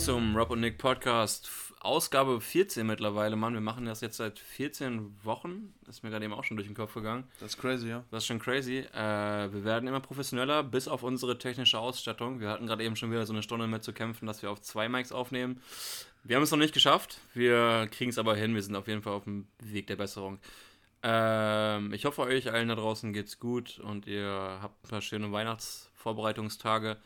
zum Rob und Nick Podcast. Ausgabe 14 mittlerweile, Mann. Wir machen das jetzt seit 14 Wochen. Das ist mir gerade eben auch schon durch den Kopf gegangen. Das ist crazy, ja. Das ist schon crazy. Äh, wir werden immer professioneller, bis auf unsere technische Ausstattung. Wir hatten gerade eben schon wieder so eine Stunde mit zu kämpfen, dass wir auf zwei Mics aufnehmen. Wir haben es noch nicht geschafft. Wir kriegen es aber hin. Wir sind auf jeden Fall auf dem Weg der Besserung. Ähm, ich hoffe, euch allen da draußen geht's gut und ihr habt ein paar schöne Weihnachtsvorbereitungstage.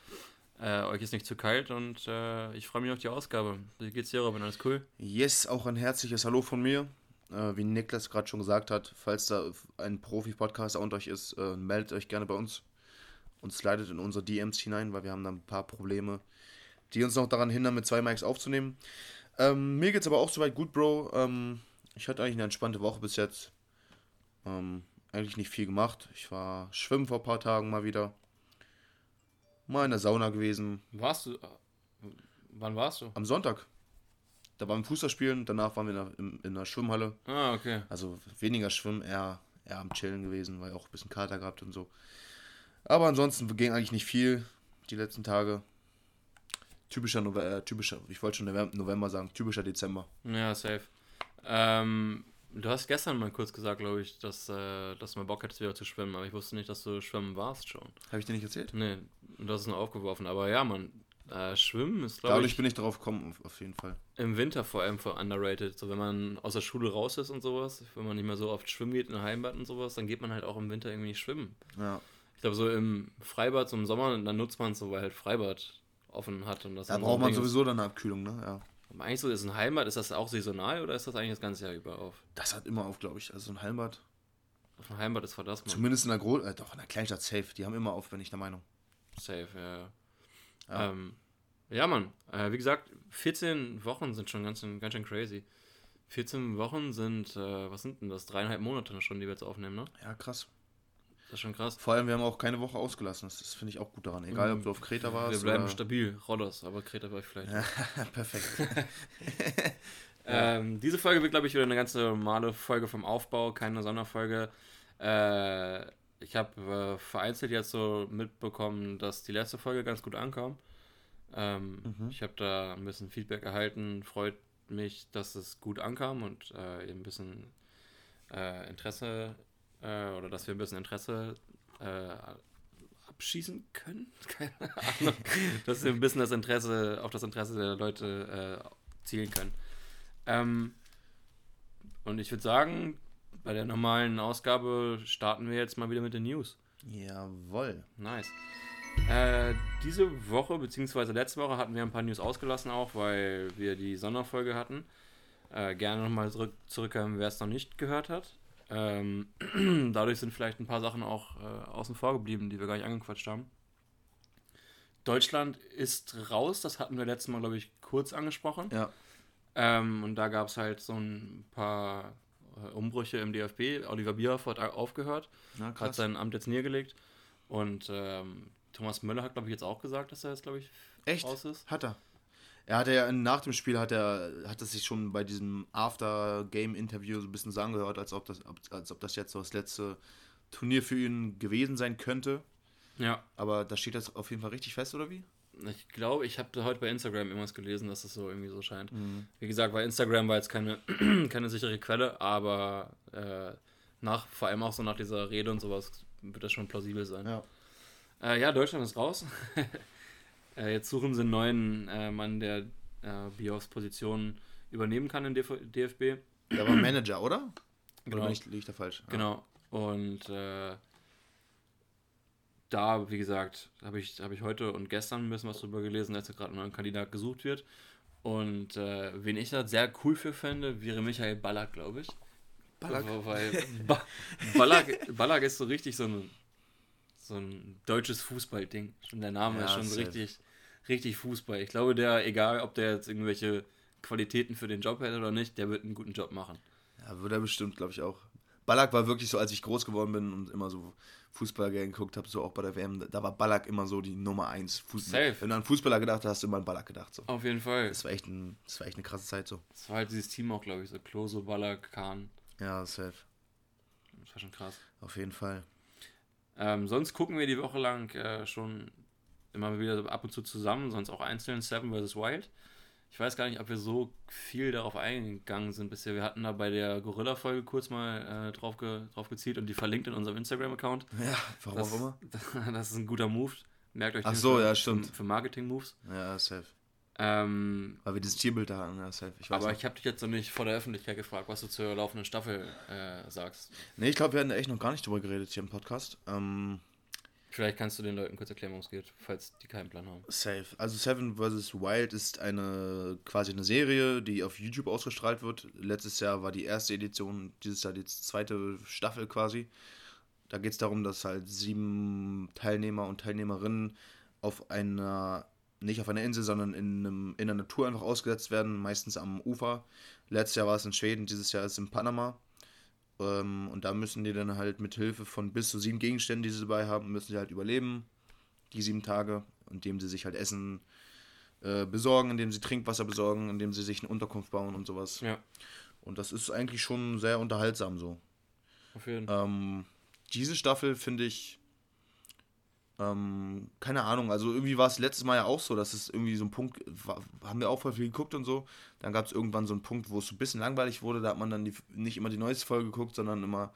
Äh, euch ist nicht zu kalt und äh, ich freue mich auf die Ausgabe. Wie geht's dir, Robin? Alles cool? Yes, auch ein herzliches Hallo von mir. Äh, wie Niklas gerade schon gesagt hat, falls da ein Profi-Podcaster unter euch ist, äh, meldet euch gerne bei uns und slidet in unsere DMs hinein, weil wir haben da ein paar Probleme, die uns noch daran hindern, mit zwei Mics aufzunehmen. Ähm, mir geht's aber auch soweit gut, Bro. Ähm, ich hatte eigentlich eine entspannte Woche bis jetzt. Ähm, eigentlich nicht viel gemacht. Ich war schwimmen vor ein paar Tagen mal wieder. Mal in der Sauna gewesen. Warst du. Äh, wann warst du? Am Sonntag. Da waren wir Fußballspielen, danach waren wir in der, in, in der Schwimmhalle. Ah, okay. Also weniger Schwimmen, eher, eher am Chillen gewesen, weil auch ein bisschen Kater gehabt und so. Aber ansonsten ging eigentlich nicht viel die letzten Tage. Typischer November, äh, typischer, ich wollte schon November sagen, typischer Dezember. Ja, safe. Ähm, du hast gestern mal kurz gesagt, glaube ich, dass, äh, dass du mal Bock hättest, wieder zu schwimmen, aber ich wusste nicht, dass du schwimmen warst schon. Habe ich dir nicht erzählt? Nee, du hast es nur aufgeworfen. Aber ja, man, äh, Schwimmen ist, glaube ich. Dadurch bin ich darauf gekommen, auf jeden Fall. Im Winter vor allem für underrated. So, wenn man aus der Schule raus ist und sowas, wenn man nicht mehr so oft schwimmen geht in Heimbad und sowas, dann geht man halt auch im Winter irgendwie nicht schwimmen. Ja. Ich glaube, so im Freibad, so im Sommer, dann nutzt man es so, weil halt Freibad offen hat. Und das da braucht man sowieso dann eine Abkühlung, ne? Ja. Aber eigentlich so, ist ein Heimbad, ist das auch saisonal oder ist das eigentlich das ganze Jahr über auf? Das hat immer auf, glaube ich. Also ein Heimbad. Auf ein Heimbad ist das, man. Zumindest in der Groß äh, doch in der Kleinstadt safe. Die haben immer auf, bin ich der Meinung. Safe, ja. Ja, ähm, ja Mann. Äh, wie gesagt, 14 Wochen sind schon ganz, ganz schön crazy. 14 Wochen sind, äh, was sind denn das? Dreieinhalb Monate schon, die wir jetzt aufnehmen, ne? Ja, krass. Das ist schon krass. Vor allem, wir haben auch keine Woche ausgelassen. Das, finde ich auch gut daran. Egal, ob du auf Kreta warst. Wir bleiben oder... stabil. Rodders, aber Kreta war ich vielleicht. Perfekt. ähm, diese Folge wird, glaube ich, wieder eine ganz normale Folge vom Aufbau, keine Sonderfolge. Äh, ich habe äh, vereinzelt jetzt so mitbekommen, dass die letzte Folge ganz gut ankam. Ähm, mhm. Ich habe da ein bisschen Feedback erhalten. Freut mich, dass es gut ankam und äh, ein bisschen äh, Interesse äh, oder dass wir ein bisschen Interesse äh, abschießen können. Keine Ahnung. dass wir ein bisschen das Interesse auf das Interesse der Leute äh, zielen können. Ähm, und ich würde sagen, bei der normalen Ausgabe starten wir jetzt mal wieder mit den News. Jawoll. Nice. Äh, diese Woche, beziehungsweise letzte Woche, hatten wir ein paar News ausgelassen auch, weil wir die Sonderfolge hatten. Äh, gerne nochmal zurück, zurückkommen, wer es noch nicht gehört hat. Ähm, dadurch sind vielleicht ein paar Sachen auch äh, außen vor geblieben, die wir gar nicht angequatscht haben. Deutschland ist raus, das hatten wir letztes Mal, glaube ich, kurz angesprochen. Ja. Ähm, und da gab es halt so ein paar äh, Umbrüche im DFB. Oliver Bierhoff hat aufgehört, ja, hat sein Amt jetzt niedergelegt. Und ähm, Thomas Müller hat, glaube ich, jetzt auch gesagt, dass er jetzt, glaube ich, Echt? raus ist. Hat er. Er hatte ja nach dem Spiel hat er hat es sich schon bei diesem After-Game-Interview so ein bisschen sagen gehört, als ob das, als ob das jetzt so das letzte Turnier für ihn gewesen sein könnte. Ja. Aber da steht das auf jeden Fall richtig fest, oder wie? Ich glaube, ich habe heute bei Instagram irgendwas gelesen, dass es so irgendwie so scheint. Mhm. Wie gesagt, bei Instagram war jetzt keine, keine sichere Quelle, aber äh, nach, vor allem auch so nach dieser Rede und sowas, wird das schon plausibel sein. Ja, äh, ja Deutschland ist raus. Äh, jetzt suchen sie einen neuen äh, Mann, der äh, Bios Position übernehmen kann in DF DFB. Der war Manager, oder? Genau. Oder liege ich da falsch? Genau. Und äh, da, wie gesagt, habe ich, hab ich heute und gestern ein bisschen was drüber gelesen, als gerade ein neuer Kandidat gesucht wird. Und äh, wen ich da sehr cool für fände, wäre Michael Ballack, glaube ich. Ballack? Weil ba Ballack, Ballack ist so richtig so ein so ein deutsches Fußballding. Schon der Name ja, ist schon so richtig, richtig Fußball. Ich glaube, der, egal ob der jetzt irgendwelche Qualitäten für den Job hätte oder nicht, der wird einen guten Job machen. Ja, würde er bestimmt, glaube ich auch. Ballack war wirklich so, als ich groß geworden bin und immer so Fußball geguckt habe, so auch bei der WM, da war Ballack immer so die Nummer 1. Safe. Wenn du an Fußballer gedacht hast, hast du immer an Ballack gedacht. So. Auf jeden Fall. Das war, echt ein, das war echt eine krasse Zeit so. Das war halt dieses Team auch, glaube ich, so Klose, Ballack, Kahn. Ja, safe. Das war schon krass. Auf jeden Fall. Ähm, sonst gucken wir die Woche lang äh, schon immer wieder ab und zu zusammen, sonst auch einzeln Seven vs. Wild. Ich weiß gar nicht, ob wir so viel darauf eingegangen sind bisher. Wir hatten da bei der Gorilla-Folge kurz mal äh, drauf, ge drauf gezielt und die verlinkt in unserem Instagram-Account. Ja, warum das, auch immer. Das ist ein guter Move. Merkt euch Ach so, ja, stimmt. Für, für Marketing-Moves. Ja, safe. Ähm, Weil wir dieses Tierbild da hatten, ja, safe. Ich weiß aber noch. ich habe dich jetzt noch nicht vor der Öffentlichkeit gefragt, was du zur laufenden Staffel äh, sagst. Nee, ich glaube, wir hatten da echt noch gar nicht drüber geredet hier im Podcast. Ähm, Vielleicht kannst du den Leuten kurz erklären, worum es geht, falls die keinen Plan haben. safe. Also Seven vs. Wild ist eine quasi eine Serie, die auf YouTube ausgestrahlt wird. Letztes Jahr war die erste Edition, dieses Jahr die zweite Staffel quasi. Da geht es darum, dass halt sieben Teilnehmer und Teilnehmerinnen auf einer, nicht auf einer Insel, sondern in, einem, in der Natur einfach ausgesetzt werden, meistens am Ufer. Letztes Jahr war es in Schweden, dieses Jahr ist es in Panama. Ähm, und da müssen die dann halt mit Hilfe von bis zu sieben Gegenständen, die sie dabei haben, müssen sie halt überleben. Die sieben Tage, indem sie sich halt Essen äh, besorgen, indem sie Trinkwasser besorgen, indem sie sich eine Unterkunft bauen und sowas. Ja, Und das ist eigentlich schon sehr unterhaltsam so. auf jeden Fall. Ähm, diese Staffel finde ich, ähm, keine Ahnung, also irgendwie war es letztes Mal ja auch so, dass es irgendwie so ein Punkt, war, haben wir auch voll viel geguckt und so, dann gab es irgendwann so einen Punkt, wo es so ein bisschen langweilig wurde, da hat man dann die, nicht immer die neueste Folge geguckt, sondern immer,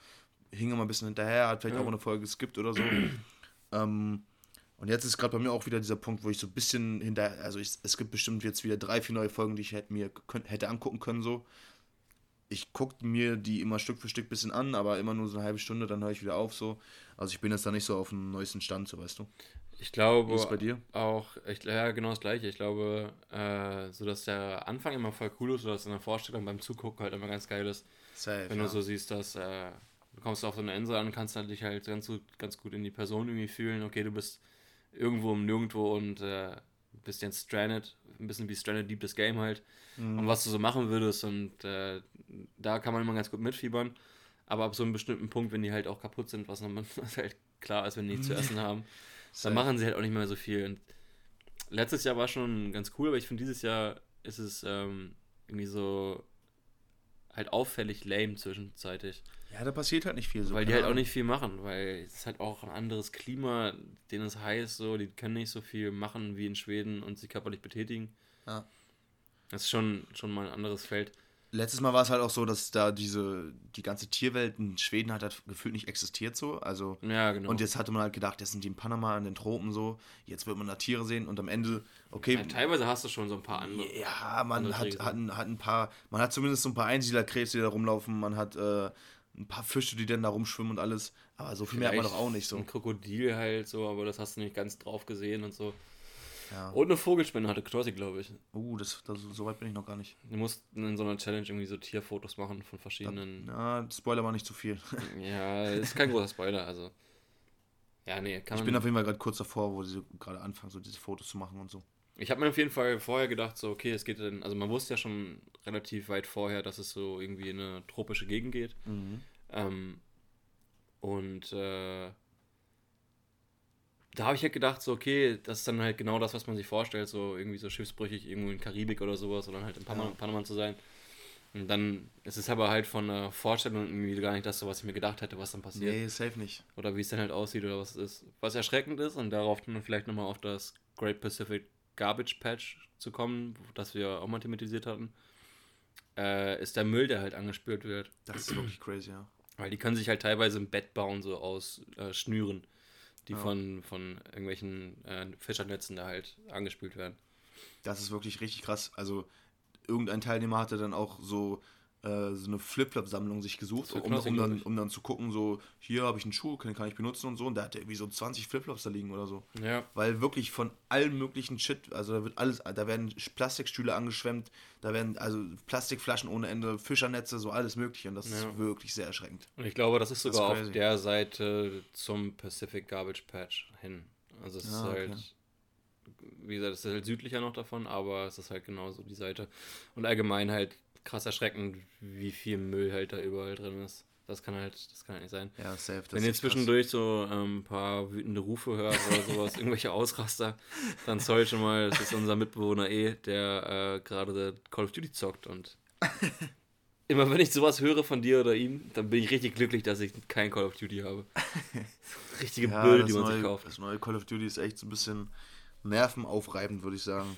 hing immer ein bisschen hinterher, hat vielleicht Ja. auch eine Folge geskippt oder so. ähm, und jetzt ist gerade bei mir auch wieder dieser Punkt, wo ich so ein bisschen hinterher, also ich, es gibt bestimmt jetzt wieder drei, vier neue Folgen, die ich hätte mir könnt, hätte angucken können so ich gucke mir die immer Stück für Stück ein bisschen an, aber immer nur so eine halbe Stunde, dann höre ich wieder auf so. Also ich bin jetzt da nicht so auf dem neuesten Stand, so weißt du. Ich glaube ist bei dir? auch, ich, ja, genau das gleiche. Ich glaube, äh, so dass der Anfang immer voll cool ist, oder dass in der Vorstellung beim Zugucken halt immer ganz geil ist. Safe. Wenn ja. du so siehst, dass äh, du kommst auf so eine Insel an, kannst halt dich halt ganz gut, ganz gut in die Person irgendwie fühlen. Okay, du bist irgendwo im Nirgendwo und äh, jetzt stranded, ein bisschen wie Stranded Deep das Game halt. Mhm. Und was du so machen würdest und äh, da kann man immer ganz gut mitfiebern. Aber ab so einem bestimmten Punkt, wenn die halt auch kaputt sind, was, noch, was halt klar ist, wenn die nichts zu essen haben, dann machen sie halt auch nicht mehr so viel. Und letztes Jahr war schon ganz cool, aber ich finde, dieses Jahr ist es ähm, irgendwie so halt auffällig lame zwischenzeitlich. Ja, da passiert halt nicht viel so. weil die halt auch nicht viel machen, weil es halt auch ein anderes Klima, denen es heiß so, die können nicht so viel machen wie in Schweden und sich körperlich betätigen. Ja. Das ist schon, schon mal ein anderes Feld. Letztes Mal war es halt auch so, dass da diese, die ganze Tierwelt in Schweden hat halt gefühlt nicht existiert so. Also. Ja, genau. Und jetzt hatte man halt gedacht, jetzt sind die in Panama, in den Tropen so. Jetzt wird man da Tiere sehen und am Ende, okay, ja, teilweise hast du schon so ein paar andere. Ja, man andere hat, hat, ein- hat ein paar, man hat zumindest so ein paar Einsiedlerkrebse, die da rumlaufen, man hat äh, ein paar Fische, die dann da rumschwimmen und alles. Aber so viel mehr hat man doch auch nicht so. Ein Krokodil halt so, aber das hast du nicht ganz drauf gesehen und so. Ja. Und eine Vogelspinne hatte Knossi, glaube ich. Uh, das, das, so weit bin ich noch gar nicht. Wir mussten in so einer Challenge irgendwie so Tierfotos machen von verschiedenen. Ja, Spoiler war nicht zu viel. Ja, ist kein großer Spoiler, also. Ja, nee, kann Ich bin auf jeden Fall gerade kurz davor, wo sie gerade anfangen, so diese Fotos zu machen und so. Ich habe mir auf jeden Fall vorher gedacht, so, okay, es geht dann, also man wusste ja schon relativ weit vorher, dass es so irgendwie in eine tropische Gegend geht. Ähm, und äh, da habe ich halt gedacht, so, okay, das ist dann halt genau das, was man sich vorstellt, so irgendwie so schiffsbrüchig irgendwo in Karibik oder sowas oder halt in Panama, Ja. Panama zu sein. Und dann ist es aber halt von der Vorstellung irgendwie gar nicht das, so was ich mir gedacht hätte, was dann passiert. Nee, safe nicht. Oder wie es dann halt aussieht oder was es ist. Was erschreckend ist und darauf dann vielleicht nochmal auf das Great Pacific Garbage Patch zu kommen, das wir auch mal thematisiert hatten, äh, ist der Müll, der halt angespült wird. Das ist wirklich crazy, ja. Weil die können sich halt teilweise im Bett bauen, so aus äh, Schnüren, die Ja. von, von irgendwelchen äh, Fischernetzen da halt angespült werden. Das ist wirklich richtig krass. Also, irgendein Teilnehmer hatte dann auch so, äh, so eine Flip-Flop-Sammlung sich gesucht, um, um, dann, um dann zu gucken, so, hier habe ich einen Schuh, kann, kann ich benutzen und so. Und da hat er irgendwie so 20 Flipflops da liegen oder so. Ja. Weil wirklich von allem möglichen Shit, also da wird alles, da werden Plastikstühle angeschwemmt, da werden also Plastikflaschen ohne Ende, Fischernetze, so alles mögliche. Und das Ja. ist wirklich sehr erschreckend. Und ich glaube, das ist Das ist sogar auf der Seite zum Pacific Garbage Patch hin. Also es ist Ah, okay. halt, wie gesagt, es ist halt südlicher noch davon, aber es ist halt genauso die Seite. Und allgemein halt krass erschreckend, wie viel Müll halt da überall drin ist. Das kann halt, das kann halt nicht sein. Ja, safe. Wenn ihr echt krass. zwischendurch so ähm, ein paar wütende Rufe hört oder sowas, irgendwelche Ausraster, dann sorry schon mal, das ist unser Mitbewohner eh, der äh, gerade Call of Duty zockt und immer wenn ich sowas höre von dir oder ihm, dann bin ich richtig glücklich, dass ich kein Call of Duty habe. Richtige ja, Böde, die man neue, sich kauft. Das neue Call of Duty ist echt so ein bisschen nervenaufreibend, würde ich sagen.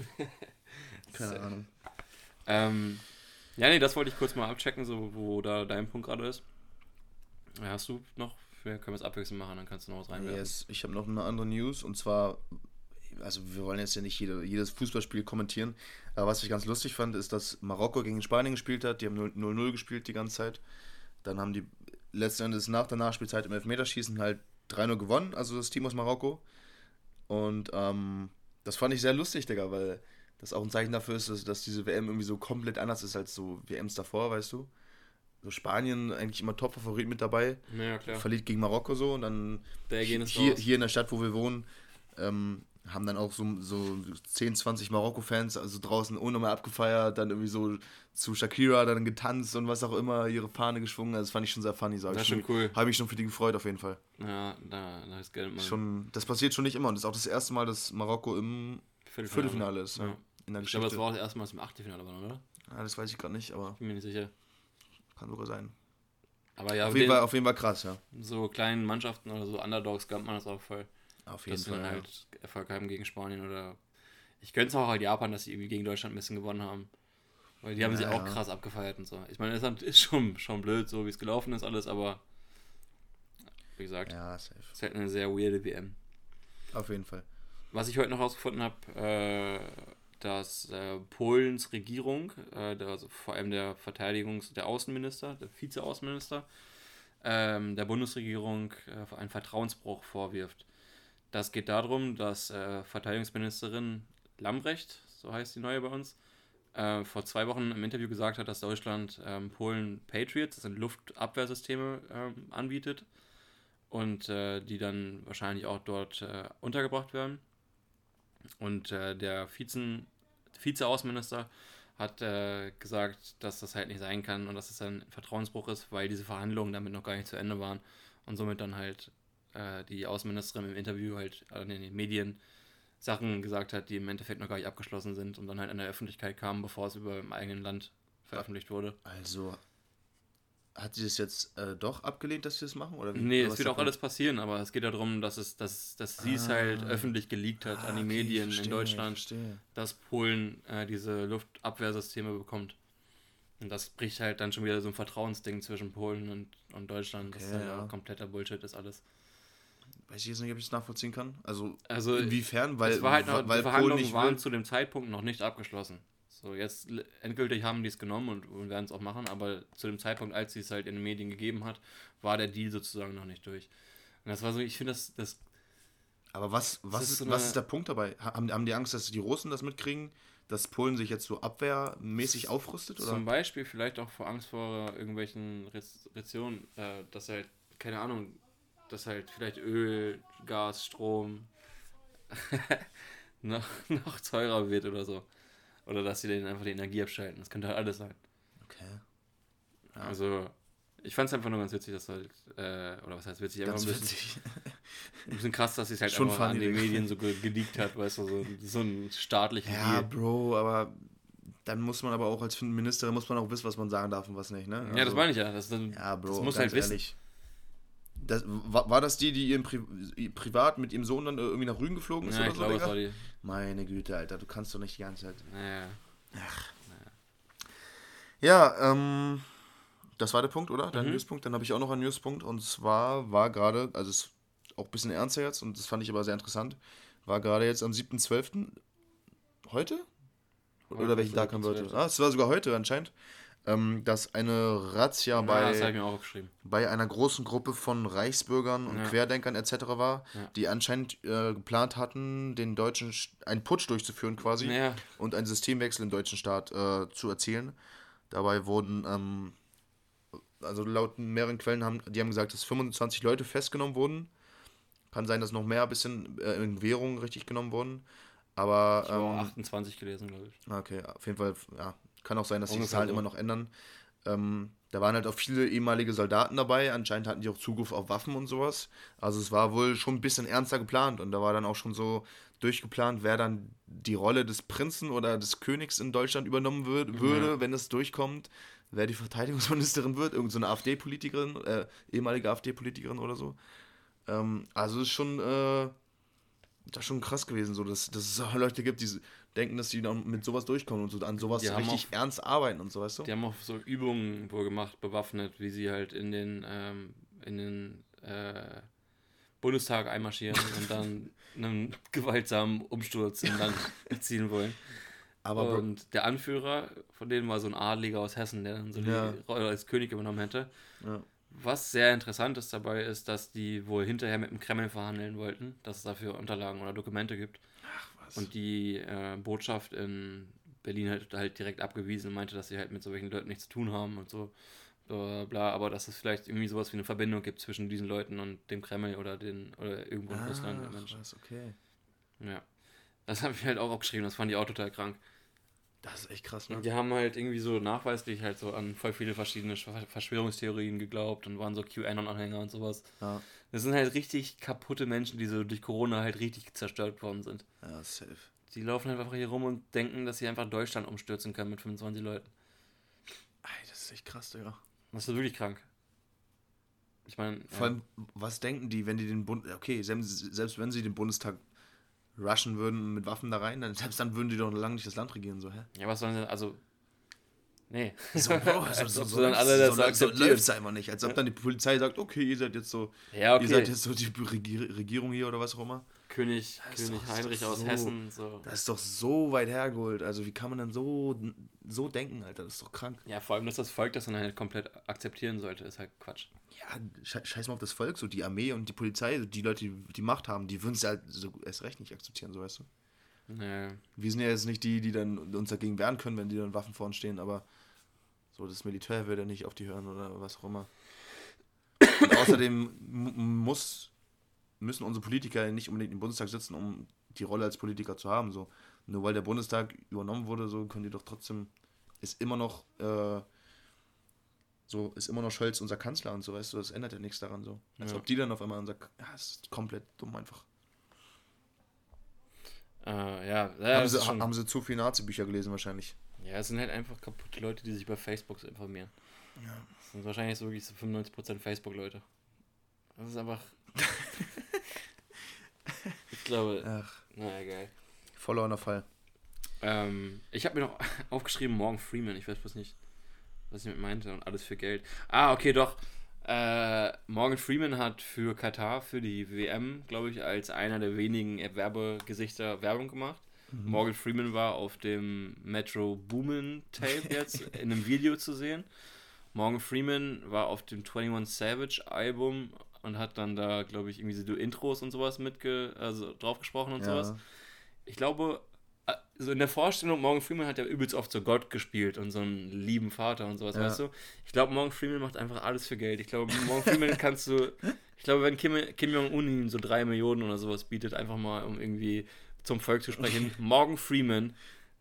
Keine. Ahnung. Ähm, ja, nee, das wollte ich kurz mal abchecken, so wo da dein Punkt gerade ist. Hast du noch? Wir können es abwechselnd machen, dann kannst du noch was reinwerfen. Yes, ich habe noch eine andere News und zwar, also wir wollen jetzt ja nicht jede, jedes Fußballspiel kommentieren, aber was ich ganz lustig fand, ist, dass Marokko gegen Spanien gespielt hat, die haben 0 0-0 gespielt die ganze Zeit. Dann haben die letzten Endes nach der Nachspielzeit im Elfmeterschießen halt 3-0 gewonnen, also das Team aus Marokko. Und ähm, das fand ich sehr lustig, Digga, weil das auch ein Zeichen dafür ist, dass, dass diese WM irgendwie so komplett anders ist als so WMs davor, weißt du. So Spanien eigentlich immer Top-Favorit mit dabei Ja, klar. verliert gegen Marokko so und dann hier, raus. hier in der Stadt, wo wir wohnen, ähm, haben dann auch so, so 10, 20 Marokko-Fans also draußen ohne mal abgefeiert, dann irgendwie so zu Shakira dann getanzt und was auch immer, ihre Fahne geschwungen. Also das fand ich schon sehr funny, sag Das ich. schon cool. Habe ich schon für die gefreut auf jeden Fall. Ja, da, da ist Geld mal. Schon, das passiert schon nicht immer und das ist auch das erste Mal, dass Marokko im Viertelfinale ist. Ja. Ja. In der Ich glaube, Geschichte. das war auch das erste Mal, dass wir im Achtelfinale oder? ja, das weiß ich gerade nicht, aber Bin mir nicht sicher. kann sogar sein. Aber ja, auf, den, jeden Fall, auf jeden Fall krass, ja. so kleinen Mannschaften oder so Underdogs gab man das auch voll. Auf jeden dass sie Fall. dann ja. halt Erfolg haben gegen Spanien oder. Ich könnte es auch halt Japan, dass sie irgendwie gegen Deutschland ein bisschen gewonnen haben. Weil die haben Ja, sich auch ja. krass abgefeiert und so. Ich meine, es ist- ist schon, schon blöd, so wie es gelaufen ist, alles, aber wie gesagt, Ja, safe. es ist halt eine sehr weirde WM. Auf jeden Fall. Was ich heute noch rausgefunden habe, äh, dass äh, Polens Regierung, äh, der, also vor allem der Verteidigungs-, der Außenminister, der Vize-Außenminister, ähm, der Bundesregierung äh, einen Vertrauensbruch vorwirft. Das geht darum, dass äh, Verteidigungsministerin Lambrecht, so heißt die neue bei uns, äh, vor zwei Wochen im Interview gesagt hat, dass Deutschland ähm, Polen Patriots, das sind Luftabwehrsysteme, ähm, anbietet und äh, die dann wahrscheinlich auch dort untergebracht werden. Und äh, der Vizen, Vize-Außenminister hat äh, gesagt, dass das halt nicht sein kann und dass es ein Vertrauensbruch ist, weil diese Verhandlungen damit noch gar nicht zu Ende waren und somit dann halt äh, die Außenministerin im Interview halt äh, in den Medien Sachen gesagt hat, die im Endeffekt noch gar nicht abgeschlossen sind und dann halt in der Öffentlichkeit kamen, bevor es über im eigenen Land veröffentlicht wurde. Also, hat sie das jetzt äh, doch abgelehnt, dass sie das machen? Oder wie- Nee, oder es wird auch alles passieren, aber es geht ja darum, dass es, dass, dass sie es halt Ah. öffentlich geleakt hat an die Ah, okay, Medien verstehe, in Deutschland, dass Polen äh, diese Luftabwehrsysteme bekommt. Und das bricht halt dann schon wieder so ein Vertrauensding zwischen Polen und, und Deutschland, das Okay, halt ja. kompletter Bullshit ist alles. Weiß ich jetzt nicht, ob ich es nachvollziehen kann. Also, Also inwiefern? Weil, es war halt noch, weil die Verhandlungen waren zu dem Zeitpunkt noch nicht abgeschlossen. So, jetzt endgültig haben die es genommen und, und werden es auch machen, aber zu dem Zeitpunkt, als sie es halt in den Medien gegeben hat, war der Deal sozusagen noch nicht durch. Und das war so, ich finde das, das Aber was, was, ist so was eine- ist der Punkt dabei? Ha- Haben, haben die Angst, dass die Russen das mitkriegen? Dass Polen sich jetzt so abwehrmäßig aufrüstet? Oder? Zum Beispiel vielleicht auch vor Angst vor irgendwelchen Restriktionen, äh, dass halt, keine Ahnung, dass halt vielleicht Öl, Gas, Strom noch, noch teurer wird oder so. Oder dass sie denen einfach die Energie abschalten. Das könnte halt alles sein. Okay. Ja. Also, ich fand es einfach nur ganz witzig, dass halt, äh, oder was heißt witzig, einfach Ganz ein bisschen, witzig. ein bisschen krass, dass sie es halt Schon einfach an die. Medien so ge geleakt hat, weißt du, so, so ein staatlichen Ja, Deal. Bro, aber dann muss man aber auch als Ministerin muss man auch wissen, was man sagen darf und was nicht, ne? Ja, das Also- meine ich ja. Das, dann, Ja, Bro, das muss halt wissen. ehrlich. Das, war, war das die, die ihren Pri privat mit ihrem Sohn dann irgendwie nach Rügen geflogen ist Ja, oder ich so, glaube, Digga? war die. Meine Güte, Alter, du kannst doch nicht die ganze Zeit. Naja. Ja, ähm, das war der Punkt, oder? Dein Mhm. Newspunkt. Dann habe ich auch noch einen Newspunkt. Und zwar war gerade, also es ist auch ein bisschen ernster jetzt und das fand ich aber sehr interessant, war gerade jetzt am 7.12. heute? Heute Oder welchen Tag haben wir heute? 7.12.. Ah, es war sogar heute anscheinend. Ähm, dass eine Razzia Ja, bei, bei einer großen Gruppe von Reichsbürgern und Ja. Querdenkern etc. war, Ja. die anscheinend äh, geplant hatten, den deutschen Sch- einen Putsch durchzuführen quasi und einen Systemwechsel im deutschen Staat äh, zu erzielen. Dabei wurden, ähm, also laut mehreren Quellen haben, die haben gesagt, dass 25 Leute festgenommen wurden. Kann sein, dass noch mehr ein bisschen äh, in Währung richtig genommen wurden. Aber ich ähm, 28 gelesen, glaube ich. Okay, auf jeden Fall, ja, kann auch sein, dass sich die Zahlen so. immer noch ändern. Ähm, da waren halt auch viele ehemalige Soldaten dabei. Anscheinend hatten die auch Zugriff auf Waffen und sowas. Also es war wohl schon ein bisschen ernster geplant und da war dann auch schon so durchgeplant, wer dann die Rolle des Prinzen oder des Königs in Deutschland übernommen würd, würde, wenn es durchkommt. Wer die Verteidigungsministerin wird, irgendeine so eine AfD-Politikerin, äh, ehemalige AfD-Politikerin oder so. Ähm, also es ist schon, äh, Das ist schon krass gewesen, so, dass, dass es Leute gibt, die denken, dass die dann mit sowas durchkommen und so an sowas haben richtig auch- ernst arbeiten und so, weißt du? Die haben auch so Übungen wohl gemacht, bewaffnet, wie sie halt in den, ähm, in den äh, Bundestag einmarschieren und dann einen gewaltsamen Umsturz im Land erzielen wollen. Aber und der Anführer von denen war so ein Adliger aus Hessen, der dann so Ja. die Rolle als König übernommen hätte. ja. Was sehr interessant ist dabei, ist, dass die wohl hinterher mit dem Kreml verhandeln wollten, dass es dafür Unterlagen oder Dokumente gibt. Was? Und die äh, Botschaft in Berlin hat halt direkt abgewiesen und meinte, dass sie halt mit solchen Leuten nichts zu tun haben und so. Bla, bla, aber dass es vielleicht irgendwie sowas wie eine Verbindung gibt zwischen diesen Leuten und dem Kreml oder den oder irgendwo in Russland. Ach, was, okay. Ja. Das habe ich halt auch aufgeschrieben, das fand ich auch total krank. Das ist echt krass, ne? Und die haben halt irgendwie so nachweislich halt so an voll viele verschiedene Sch- Verschwörungstheorien geglaubt und waren so QAnon-Anhänger und sowas. Ja, Das sind halt richtig kaputte Menschen, die so durch Corona halt richtig zerstört worden sind. ja safe. Die laufen halt einfach hier rum und denken, dass sie einfach Deutschland umstürzen können mit 25 Leuten. Ey, das ist echt krass, Digga. Das ist wirklich krank. Ich meine, Vor allem, was denken die, wenn die den Bund. Okay, selbst, selbst wenn sie den Bundestag rushen würden mit Waffen da rein, dann selbst dann würden die doch lange nicht das Land regieren, so, hä? ja, was sollen sie, also, nee. So, Bro, so, so, so, dann alle das so, so läuft's ja einfach nicht. Als ob dann die Polizei sagt, okay, ihr seid jetzt so, Ja, ihr seid okay. jetzt so die Regier Regierung hier oder was auch immer. König, Das König doch- Heinrich aus so- Hessen, so. Das ist doch so weit hergeholt. Also wie kann man dann so, so denken, Alter? Das ist doch krank. Ja, vor allem, dass das Volk das dann halt komplett akzeptieren sollte, ist halt Quatsch. Ja, sche- scheiß mal auf das Volk, so die Armee und die Polizei, so die Leute, die die Macht haben, die würden es halt so erst recht nicht akzeptieren, so weißt du. Nee. Wir sind ja jetzt nicht die, die dann uns dagegen wehren können, wenn die dann Waffen vorn stehen, aber so das Militär würde nicht auf die hören oder was auch immer. Und außerdem muss, müssen unsere Politiker nicht unbedingt im Bundestag sitzen, um die Rolle als Politiker zu haben. So. Nur weil der Bundestag übernommen wurde, so können die doch trotzdem, ist immer noch, äh, so ist immer noch Scholz unser Kanzler und so, weißt du, das ändert ja nichts daran so. Als Ja. ob die dann auf einmal unser, ja, das ist komplett dumm einfach. Äh, ja, ja, haben, sie, haben sie zu viel Nazi-Bücher gelesen wahrscheinlich. Ja, es sind halt einfach kaputte Leute, die sich über Facebook informieren. Ja. Das sind wahrscheinlich so wirklich so 95% Facebook-Leute. Das ist einfach. ich glaube, Ach, naja, geil. voller Fall. Ähm, ich habe mir noch aufgeschrieben, Morgan Freeman. Ich weiß bloß nicht, was ich mit meinte und alles für Geld. Ah, okay, doch. Äh, Morgan Freeman hat für Katar, für die WM, glaube ich, als einer der wenigen Werbegesichter Werbung gemacht. Morgan Freeman war auf dem Metro Boomin Tape jetzt in einem Video zu sehen. Morgan Freeman war auf dem 21 Savage Album und hat dann da, glaube ich, irgendwie so Intros und sowas mitge also drauf gesprochen und sowas. Ich glaube, äh, so in der Vorstellung, Morgan Freeman hat ja übelst oft so Gott gespielt und so einen lieben Vater und sowas, Ja. weißt du? Ich glaube, Morgan Freeman macht einfach alles für Geld. Ich glaube, Morgan Freeman kannst du, ich glaube, wenn Kim, Kim Jong-un ihm so drei Millionen oder sowas bietet, einfach mal, um irgendwie zum Volk zu sprechen, Morgan Freeman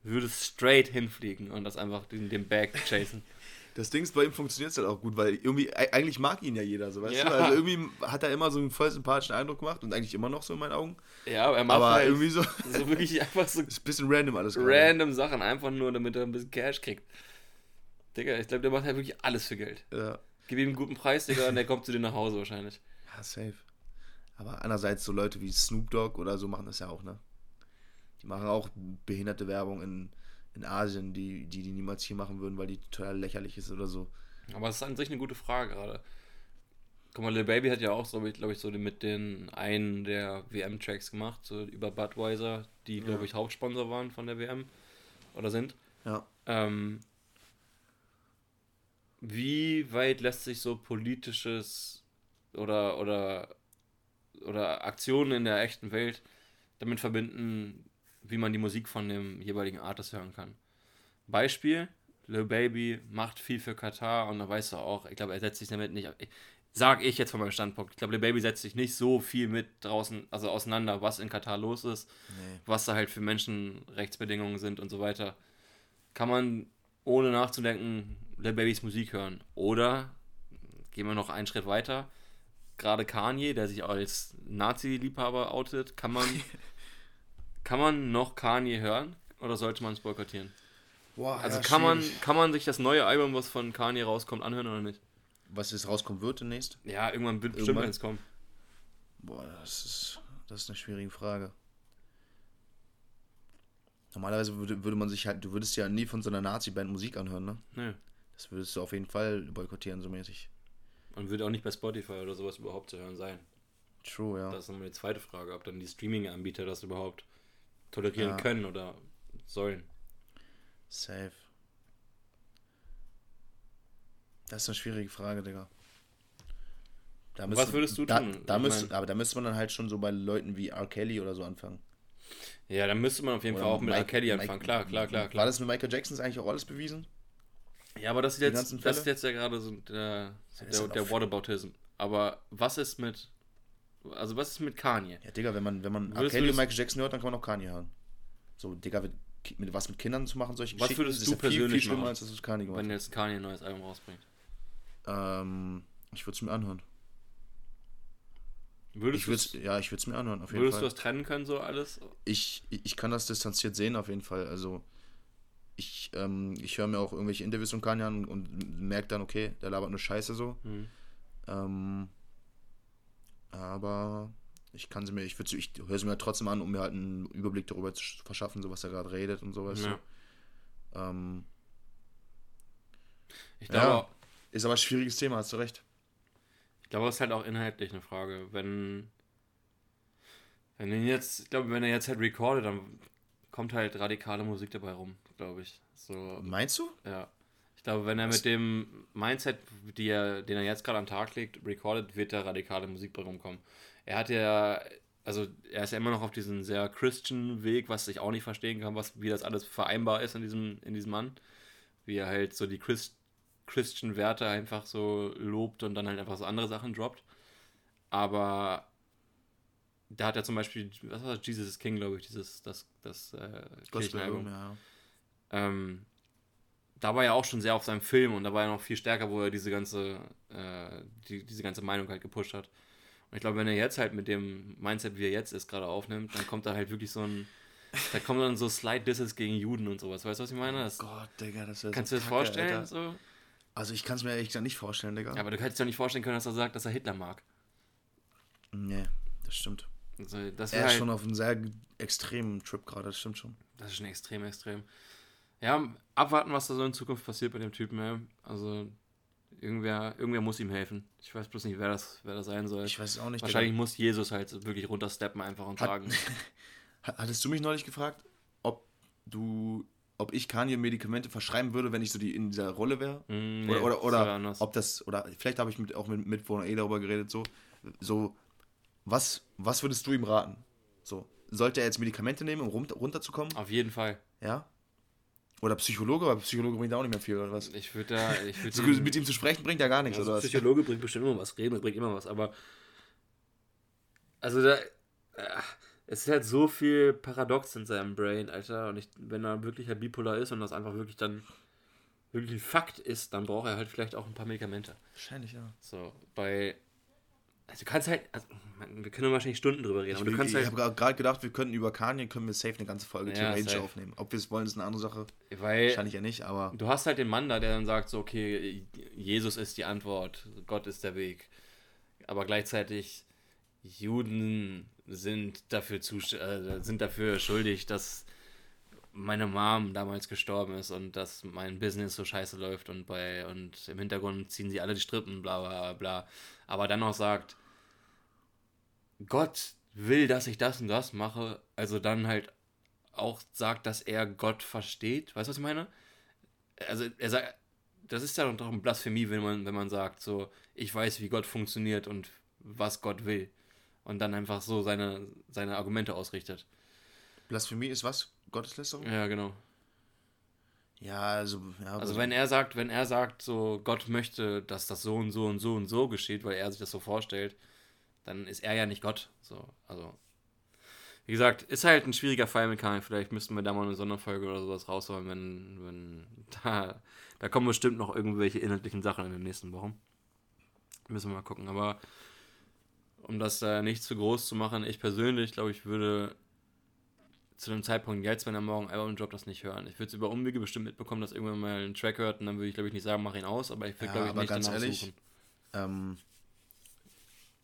würde straight hinfliegen und das einfach den, den Bag chasen. Das Ding ist, bei ihm funktioniert es halt auch gut, weil irgendwie, eigentlich mag ihn ja jeder, so weißt Ja. du? Also irgendwie hat er immer so einen voll sympathischen Eindruck gemacht und eigentlich immer noch so in meinen Augen. Ja, aber er macht Aber halt irgendwie so, so wirklich einfach so ist ein bisschen random alles. gerade. random Sachen, einfach nur, damit er ein bisschen Cash kriegt. Digga, ich glaube, der macht halt wirklich alles für Geld. Ja. Gib ihm einen guten Preis, Digga, und der kommt zu dir nach Hause wahrscheinlich. ja, safe. Aber andererseits so Leute wie Snoop Dogg oder so machen das ja auch, ne? Die machen auch behinderte Werbung in, in Asien, die, die die niemals hier machen würden, weil die total lächerlich ist oder so. Aber es ist an sich eine gute Frage gerade. Guck mal, Lil Baby hat ja auch, glaube ich, so mit den einen der WM-Tracks gemacht, so über Budweiser, die, glaube Ja. ich, Hauptsponsor waren von der WM oder sind. Ja. Ähm, wie weit lässt sich so politisches oder, oder, oder Aktionen in der echten Welt damit verbinden, wie man die Musik von dem jeweiligen Artist hören kann? Beispiel, Lil Baby macht viel für Katar und da weißt du auch, ich glaube, er setzt sich damit nicht, sag ich jetzt von meinem Standpunkt, ich glaube, Lil Baby setzt sich nicht so viel mit draußen, also auseinander, was in Katar los ist Nee. was da halt für Menschenrechtsbedingungen sind und so weiter, kann man ohne nachzudenken Lil Babys Musik hören. Oder gehen wir noch einen Schritt weiter. Gerade Kanye, der sich als Nazi-Liebhaber outet, kann man, kann man noch Kanye hören oder sollte man es boykottieren? Boah, Also ja, kann, man, kann man sich das neue Album, was von Kanye rauskommt, anhören oder nicht? Was jetzt rauskommen wird demnächst? Ja, irgendwann wird bestimmt, Irgendwann. wenn es kommt. Boah, das ist, das ist eine schwierige Frage. Normalerweise würde, würde man sich halt, du würdest ja nie von so einer Nazi-Band Musik anhören, ne? Nö. Das würdest du auf jeden Fall boykottieren, so mäßig. Und würde auch nicht bei Spotify oder sowas überhaupt zu hören sein. True, ja. Das ist nochmal die zweite Frage, ob dann die Streaming-Anbieter das überhaupt tolerieren Ja. können oder sollen. Safe. Das ist eine schwierige Frage, Digga. Da Was würdest du da, tun? Da Ich müsst, mein- aber da müsste man dann halt schon so bei Leuten wie R. Kelly oder so anfangen. Ja, dann müsste man auf jeden Oder Fall auch mit R. Mike- Kelly Mike- anfangen. Klar, klar, klar, War klar. das mit Michael Jackson eigentlich auch alles bewiesen? Ja, aber das ist jetzt, das ist jetzt ja gerade so der, so der, halt der Whataboutism. Aber was ist mit, also was ist mit Kanye? Ja, Digga, wenn man, wenn man. Würdest- würdest- Michael Jackson hört, dann kann man auch Kanye hören. So, Digga, mit, mit was mit Kindern zu machen, solche Was würdest das du ist ja viel, viel persönlich schlimmer, machen, als das was Kanye gemacht Wenn jetzt Kanye ein neues Album rausbringt. Ähm, ich würde es mir anhören. Würdest Ich du würd's, ja, ich würde es mir anhören, auf jeden würdest du Fall. das trennen können, so alles? ich, ich kann das distanziert sehen, auf jeden Fall. Also, ich, ähm, ich höre mir auch irgendwelche Interviews von Kanye an und merke dann, okay, der labert nur Scheiße so. Hm. Ähm, aber ich kann sie mir, ich, würd ich höre sie mir trotzdem an, um mir halt einen Überblick darüber zu verschaffen, so was er gerade redet und sowas. Ja. So. Ähm, Ich Ja. glaube, ist aber ein schwieriges Thema, hast du recht. ich glaube, es ist halt auch inhaltlich eine Frage. Wenn, wenn ihn jetzt, ich glaube, wenn er jetzt halt recordet, dann kommt halt radikale Musik dabei rum, glaube ich. So, Meinst du? Ja. Ich glaube, wenn er mit dem Mindset, er, den er jetzt gerade am Tag legt, recordet, wird da radikale Musik bei rumkommen. Er hat ja, also er ist ja immer noch auf diesem sehr Christian Weg, was ich auch nicht verstehen kann, was, wie das alles vereinbar ist in diesem, in diesem Mann. Wie er halt so die Christ, Christian Werte einfach so lobt und dann halt einfach so andere Sachen droppt. Aber da hat er zum Beispiel, was war das, Jesus is King, glaube ich, dieses, das, das äh, Kirchenalbum. ja. Ähm, da war er auch schon sehr auf seinem Film und da war er noch viel stärker, wo er diese ganze, äh, die, diese ganze Meinung halt gepusht hat. Und ich glaube, wenn er jetzt halt mit dem Mindset, wie er jetzt ist, gerade aufnimmt, dann kommt da halt wirklich so ein, da kommen dann so Slight Disses gegen Juden und sowas. Weißt du, was ich meine? Das, Gott, Digga, das ist kannst du dir das vorstellen? So? Also ich kann es mir ehrlich gesagt nicht vorstellen, Digga. Ja, aber du kannst dir doch nicht vorstellen können, dass er sagt, dass er Hitler mag. Nee, das stimmt. Also, das Er wäre ist halt, schon auf einem sehr extremen Trip gerade, das stimmt schon. das ist schon extrem, extrem. Ja, abwarten, was da so in Zukunft passiert bei dem Typen. Ja. Also, irgendwer, irgendwer muss ihm helfen. Ich weiß bloß nicht, wer das, wer das sein soll. Ich weiß es auch nicht. Wahrscheinlich muss Jesus halt wirklich runtersteppen einfach und Hat- sagen. Hat- Hattest du mich neulich gefragt, ob du, ob ich Kanye Medikamente verschreiben würde, wenn ich so die in dieser Rolle wäre? Mm, nee, Oder, oder, ob das, oder vielleicht habe ich mit, auch mit Mitwohner eh darüber geredet, so, so, was, was würdest du ihm raten? So, sollte er jetzt Medikamente nehmen, um runter, runterzukommen? Auf jeden Fall. Ja? Oder Psychologe, weil Psychologe bringt auch nicht mehr viel, oder was? Ich würde da. Ich würd So, ihm- mit ihm zu sprechen bringt ja gar nichts, also oder was? Psychologe bringt bestimmt immer was, reden bringt immer was, aber. Also da. äh, Es ist halt so viel Paradox in seinem Brain, Alter. Und ich, wenn er wirklich halt bipolar ist und das einfach wirklich dann wirklich ein Fakt ist, dann braucht er halt vielleicht auch ein paar Medikamente. Wahrscheinlich, ja. So, bei. Also du kannst halt. Also, wir können wahrscheinlich Stunden drüber reden, Ich, ich halt. habe gerade gedacht, wir könnten über Kanye, können wir safe eine ganze Folge Ja, theoretisch safe. aufnehmen. Ob wir es wollen, ist eine andere Sache. Weil Wahrscheinlich ja nicht, aber Du hast halt den Mann da, der dann sagt, so, okay, Jesus ist die Antwort, Gott ist der Weg. Aber gleichzeitig, Juden sind dafür, äh, sind dafür schuldig, dass meine Mom damals gestorben ist und dass mein Business so scheiße läuft und bei und im Hintergrund ziehen sie alle die Strippen, bla bla bla. Aber dann noch sagt, Gott will, dass ich das und das mache, also dann halt auch sagt, dass er Gott versteht. Weißt du, was ich meine? Also er sagt, das ist ja doch eine Blasphemie, wenn man, wenn man sagt, so, ich weiß, wie Gott funktioniert und was Gott will. Und dann einfach so seine, seine Argumente ausrichtet. Blasphemie ist was? Gotteslästerung? Ja, genau. Ja, also, ja, Also wenn er sagt, wenn er sagt, so Gott möchte, dass das so und so und so und so geschieht, weil er sich das so vorstellt, dann ist er ja nicht Gott. So, also wie gesagt, ist halt ein schwieriger Fall mit Kanye. Vielleicht müssten wir da mal eine Sonderfolge oder sowas rausholen, wenn, wenn da, da kommen bestimmt noch irgendwelche inhaltlichen Sachen in den nächsten Wochen. Müssen wir mal gucken. Aber um das da nicht zu groß zu machen, ich persönlich glaube, ich würde zu dem Zeitpunkt jetzt, wenn er morgen ein Album droppt, das nicht hören. Ich würde es über Umwege bestimmt mitbekommen, dass irgendwann mal einen Track hört und dann würde ich, glaube ich, nicht sagen, mach ihn aus, aber ich würde, Ja, glaube ich, nicht ganz danach ehrlich, suchen. ähm,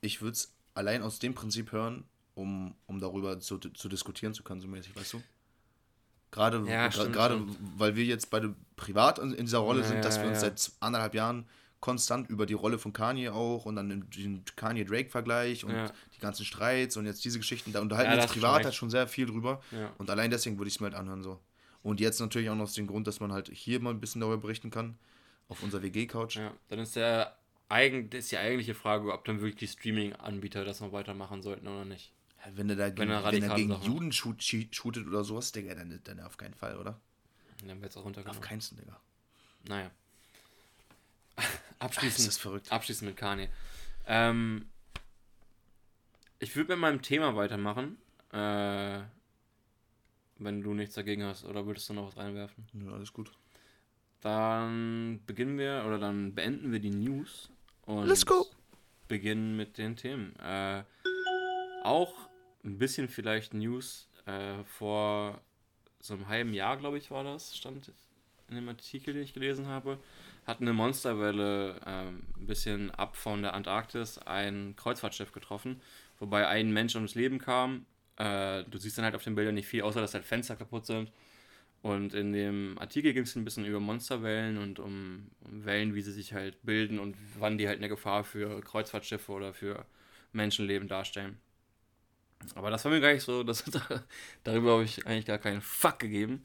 ich würde es allein aus dem Prinzip hören, um, um darüber zu, zu diskutieren zu können, so mäßig, weißt du? Gerade, Ja, gerade weil wir jetzt beide privat in, in dieser Rolle Ja, sind, dass wir uns ja. seit anderthalb Jahren konstant über die Rolle von Kanye auch und dann den- Kanye-Drake-Vergleich und die ganzen Streits und jetzt diese Geschichten, da unterhalten wir uns privat schon halt schon sehr viel drüber. Und allein deswegen würde ich es mir halt anhören so. Und jetzt natürlich auch noch aus dem Grund, dass man halt hier mal ein bisschen darüber berichten kann, auf unserer WG-Couch. Ja, dann ist der eigen, ist die eigentliche Frage, ob dann wirklich die Streaming-Anbieter das noch weitermachen sollten oder nicht. Ja, Wenn er da Wenn gegen, wenn er gegen Sachen macht. Juden shoot, shoot- shootet oder sowas, Digga, dann, dann auf keinen Fall, oder? Dann wird es auch Auf runtergenommen. keinen Fall, Digga. Naja. Abschließend, das verrückt. abschließend mit Kanye. Ähm, ich würde mit meinem Thema weitermachen. Äh, wenn du nichts dagegen hast. Oder würdest du noch was reinwerfen? Ja, alles gut. Dann beginnen wir oder dann beenden wir die News und Let's go. beginnen mit den Themen. Äh, auch ein bisschen vielleicht News äh, vor so einem halben Jahr, glaube ich, war das, stand in dem Artikel, den ich gelesen habe, hat eine Monsterwelle ähm, ein bisschen ab von der Antarktis ein Kreuzfahrtschiff getroffen, wobei ein Mensch ums Leben kam. Äh, du siehst dann halt auf den Bildern nicht viel, außer dass halt Fenster kaputt sind. Und in dem Artikel ging es ein bisschen über Monsterwellen und um, um Wellen, wie sie sich halt bilden und wann die halt eine Gefahr für Kreuzfahrtschiffe oder für Menschenleben darstellen. Aber das war mir gar nicht so, das, darüber habe ich eigentlich gar keinen Fuck gegeben.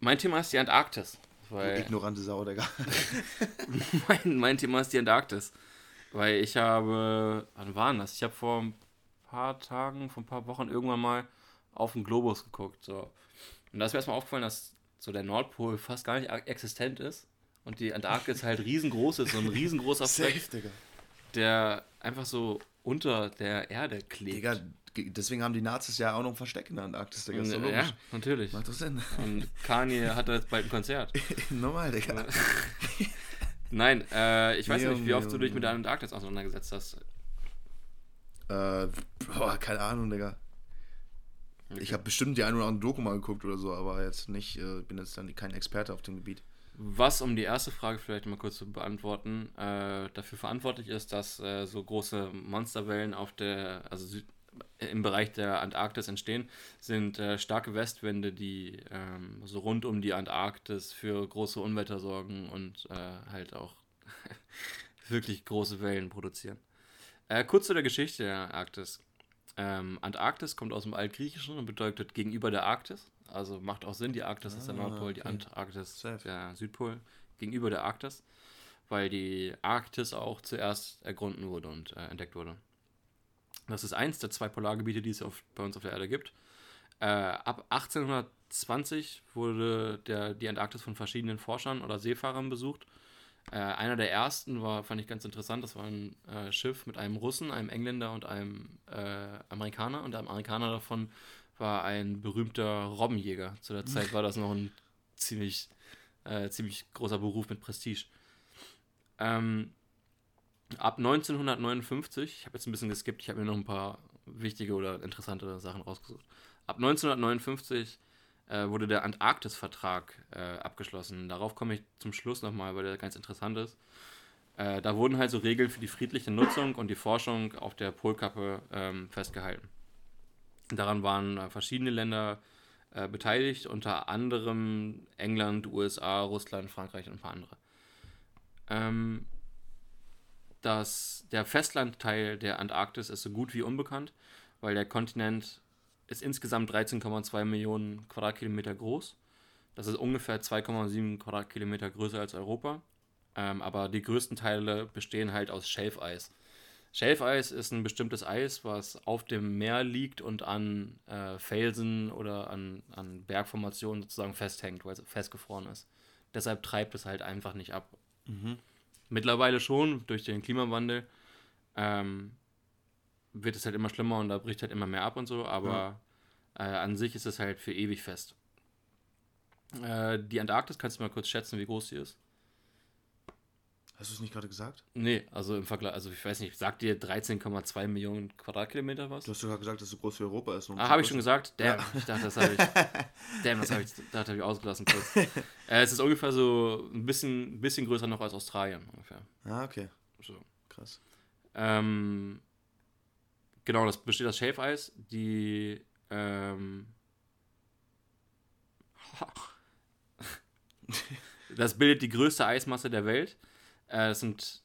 Mein Thema ist die Antarktis. Weil ignorante Sau, Digga. mein, mein Thema ist die Antarktis. Weil ich habe, wann war das? Ich habe vor ein paar Tagen, vor ein paar Wochen irgendwann mal auf den Globus geguckt. So. Und da ist mir erstmal aufgefallen, dass so der Nordpol fast gar nicht existent ist. Und die Antarktis halt riesengroß ist, so ein riesengroßer Fleck, der einfach so unter der Erde klebt. Digga, ge- deswegen haben die Nazis ja auch noch ein Versteck in der Antarktis, Digga. Ist ja, logisch. natürlich. Macht doch Sinn. Und Kanye hat jetzt bald ein Konzert. Normal, Digga. Nein, äh, ich weiß Nee, nicht, wie oft du nee, dich mit der Antarktis auseinandergesetzt hast. Äh, boah, keine Ahnung, Digga. Ich habe bestimmt die ein oder andere Doku mal geguckt oder so, aber jetzt nicht, äh, bin jetzt dann kein Experte auf dem Gebiet. Was, um die erste Frage vielleicht mal kurz zu beantworten, äh, dafür verantwortlich ist, dass äh, so große Monsterwellen auf der, also Süd, im Bereich der Antarktis entstehen, sind äh, starke Westwinde, die ähm, so rund um die Antarktis für große Unwetter sorgen und äh, halt auch wirklich große Wellen produzieren. Äh, kurz zu der Geschichte der Arktis. Ähm, Antarktis kommt aus dem Altgriechischen und bedeutet gegenüber der Arktis. Also macht auch Sinn, die Arktis ist der Ah, Nordpol, die okay. Antarktis Safe. der Südpol gegenüber der Arktis, weil die Arktis auch zuerst ergründen wurde und äh, entdeckt wurde. Das ist eins der zwei Polargebiete, die es auf, bei uns auf der Erde gibt. Äh, ab 1820 wurde der, die Antarktis von verschiedenen Forschern oder Seefahrern besucht. Äh, einer der ersten war, fand ich ganz interessant, das war ein äh, Schiff mit einem Russen, einem Engländer und einem äh, Amerikaner. Und der Amerikaner davon war ein berühmter Robbenjäger. Zu der Zeit war das noch ein ziemlich, äh, ziemlich großer Beruf mit Prestige. Ähm, ab 1959, ich habe jetzt ein bisschen geskippt, ich habe mir noch ein paar wichtige oder interessante Sachen rausgesucht. Ab 1959 äh, wurde der Antarktis-Vertrag äh, abgeschlossen. Darauf komme ich zum Schluss nochmal, weil der ganz interessant ist. Äh, da wurden halt so Regeln für die friedliche Nutzung und die Forschung auf der Polkappe ähm, festgehalten. Daran waren äh, verschiedene Länder äh, beteiligt, unter anderem England, USA, Russland, Frankreich und ein paar andere. Ähm, das, der Festlandteil der Antarktis ist so gut wie unbekannt, weil der Kontinent ist insgesamt 13,2 Millionen Quadratkilometer groß. Das ist ungefähr 2,7 Quadratkilometer größer als Europa. Ähm, aber die größten Teile bestehen halt aus Schelfeis. Schelfeis ist ein bestimmtes Eis, was auf dem Meer liegt und an äh, Felsen oder an, an Bergformationen sozusagen festhängt, weil es festgefroren ist. Deshalb treibt es halt einfach nicht ab. Mittlerweile schon durch den Klimawandel ähm, wird es halt immer schlimmer und da bricht halt immer mehr ab und so, aber äh, an sich ist es halt für ewig fest. Äh, die Antarktis, kannst du mal kurz schätzen, wie groß sie ist? Hast du es nicht gerade gesagt? Nee, also im Vergleich, also ich weiß nicht, sagt dir 13,2 Millionen Quadratkilometer was? Du hast sogar gesagt, dass es so groß wie Europa ist. Ah, habe ich schon gesagt? Damn, ich dachte, das habe ich. Damn, das habe ich, das ich ausgelassen kurz. äh, es ist ungefähr so ein bisschen, bisschen größer noch als Australien ungefähr. Ah, okay. So. Krass. Ähm, Genau, das besteht aus Schäfeis, die. Ähm, das bildet die größte Eismasse der Welt. Äh, es sind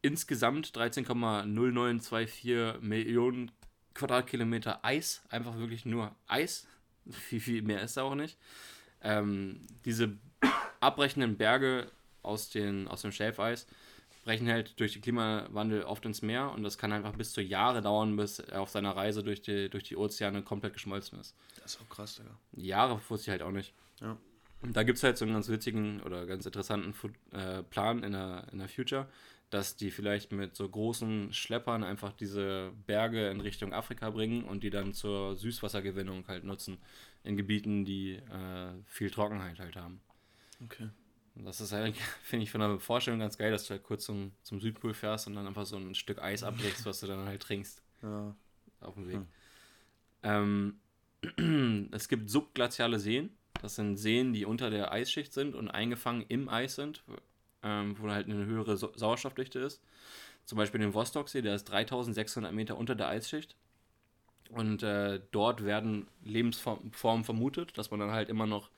insgesamt 13,0924 Millionen Quadratkilometer Eis. Einfach wirklich nur Eis. Viel, viel mehr ist da auch nicht. Ähm, diese abbrechenden Berge aus, den, aus dem Schäfeis brechen halt durch den Klimawandel oft ins Meer und das kann einfach bis zu Jahre dauern, bis er auf seiner Reise durch die, durch die Ozeane komplett geschmolzen ist. Das ist auch krass, Digga. Jahre wusste ich halt auch nicht. Ja. Und da gibt es halt so einen ganz witzigen oder ganz interessanten Fu äh, Plan in der, in der Future, dass die vielleicht mit so großen Schleppern einfach diese Berge in Richtung Afrika bringen und die dann zur Süßwassergewinnung halt nutzen in Gebieten, die äh, viel Trockenheit halt haben. Okay. Das ist eigentlich, finde ich, von der Vorstellung ganz geil, dass du halt kurz zum, zum Südpol fährst und dann einfach so ein Stück Eis ablegst, was du dann halt trinkst Ja. auf dem Weg. Hm. Ähm, es gibt subglaziale Seen. Das sind Seen, die unter der Eisschicht sind und eingefangen im Eis sind, ähm, wo halt eine höhere Sau- Sauerstoffdichte ist. Zum Beispiel den Vostoksee, der ist 3600 Meter unter der Eisschicht. Und äh, dort werden Lebensformen vermutet, dass man dann halt immer noch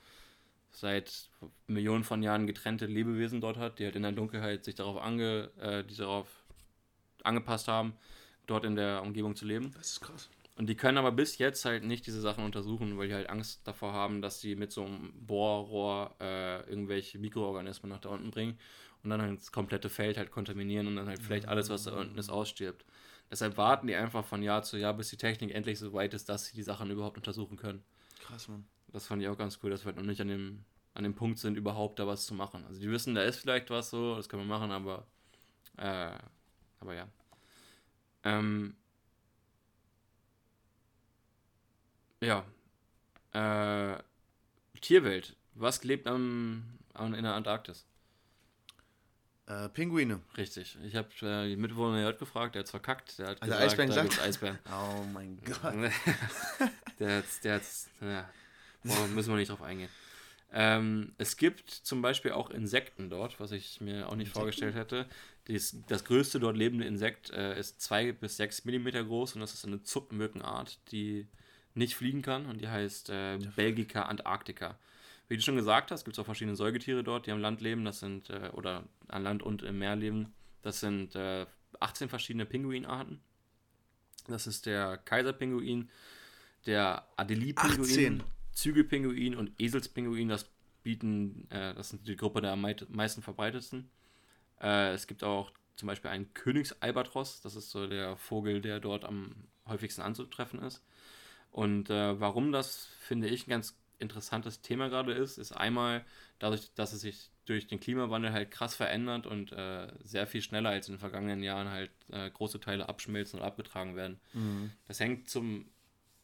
seit Millionen von Jahren getrennte Lebewesen dort hat, die halt in der Dunkelheit sich darauf, ange, äh, die darauf angepasst haben, dort in der Umgebung zu leben. Das ist krass. Und die können aber bis jetzt halt nicht diese Sachen untersuchen, weil die halt Angst davor haben, dass die mit so einem Bohrrohr äh, irgendwelche Mikroorganismen nach da unten bringen und dann halt das komplette Feld halt kontaminieren und dann halt vielleicht alles, was da unten ist, ausstirbt. Deshalb warten die einfach von Jahr zu Jahr, bis die Technik endlich so weit ist, dass sie die Sachen überhaupt untersuchen können. Krass, Mann. Das fand ich auch ganz cool, dass wir halt noch nicht an dem, an dem Punkt sind, überhaupt da was zu machen. Also die wissen, da ist vielleicht was so, das können wir machen, aber äh, aber ja. Ähm, ja. Äh, Tierwelt. Was lebt am, am, in der Antarktis? Äh, Pinguine. Richtig. Ich habe äh, die Mitbewohner heute gefragt, der hat's verkackt. Der hat Also gesagt, Eisbären da Eisbären. Oh mein Gott. der hat's, der hat's, ja, müssen wir nicht drauf eingehen. Ähm, es gibt zum Beispiel auch Insekten dort, was ich mir auch nicht Insekten? vorgestellt hätte. Dies, das größte dort lebende Insekt äh, ist 2 bis 6 Millimeter groß und das ist eine Zuppmückenart, die nicht fliegen kann und die heißt äh, Belgica antarctica. Wie du schon gesagt hast, gibt es auch verschiedene Säugetiere dort, die am Land leben. Das sind, äh, oder an Land und im Meer leben. Das sind äh, 18 verschiedene Pinguinarten. Das ist der Kaiserpinguin, der Adelie-Pinguin, 18. Zügelpinguin und Eselspinguin. Das bieten, äh, das sind die Gruppe der am mei- meisten verbreitetsten. Äh, es gibt auch zum Beispiel einen Königsalbatros. Das ist so der Vogel, der dort am häufigsten anzutreffen ist. Und äh, warum das, finde ich, ein ganz interessantes Thema gerade ist, ist einmal dadurch, dass es sich durch den Klimawandel halt krass verändert und äh, sehr viel schneller als in den vergangenen Jahren halt äh, große Teile abschmelzen oder abgetragen werden. Mhm. Das hängt zum,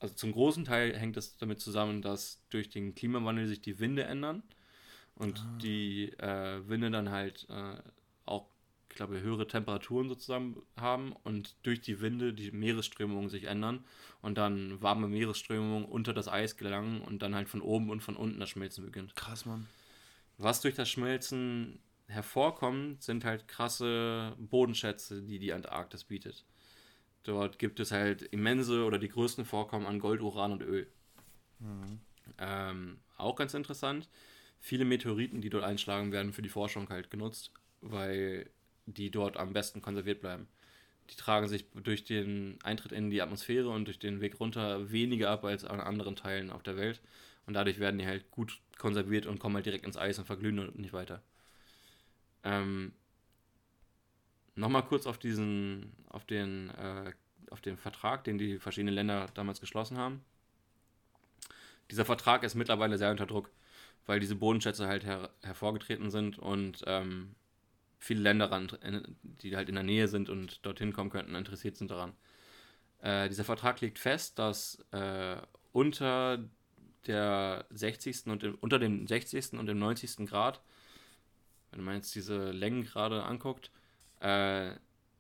also zum großen Teil hängt es damit zusammen, dass durch den Klimawandel sich die Winde ändern und die äh, Winde dann halt äh, auch, ich glaube, höhere Temperaturen sozusagen haben und durch die Winde die Meeresströmungen sich ändern und dann warme Meeresströmungen unter das Eis gelangen und dann halt von oben und von unten das Schmelzen beginnt. Krass, Mann. Was durch das Schmelzen hervorkommt, sind halt krasse Bodenschätze, die die Antarktis bietet. Dort gibt es halt immense oder die größten Vorkommen an Gold, Uran und Öl. Ähm, auch ganz interessant, viele Meteoriten, die dort einschlagen, werden für die Forschung halt genutzt, weil die dort am besten konserviert bleiben. Die tragen sich durch den Eintritt in die Atmosphäre und durch den Weg runter weniger ab als an anderen Teilen auf der Welt. Und dadurch werden die halt gut konserviert und kommen halt direkt ins Eis und verglühen und nicht weiter. Ähm, Nochmal kurz auf diesen, auf den, äh, auf den Vertrag, den die verschiedenen Länder damals geschlossen haben. Dieser Vertrag ist mittlerweile sehr unter Druck, weil diese Bodenschätze halt her hervorgetreten sind und ähm, viele Länder, die halt in der Nähe sind und dorthin kommen könnten, interessiert sind daran. Äh, dieser Vertrag legt fest, dass äh, unter der 60. und dem, unter dem 60. und dem 90. Grad, wenn man jetzt diese Längen gerade anguckt, äh,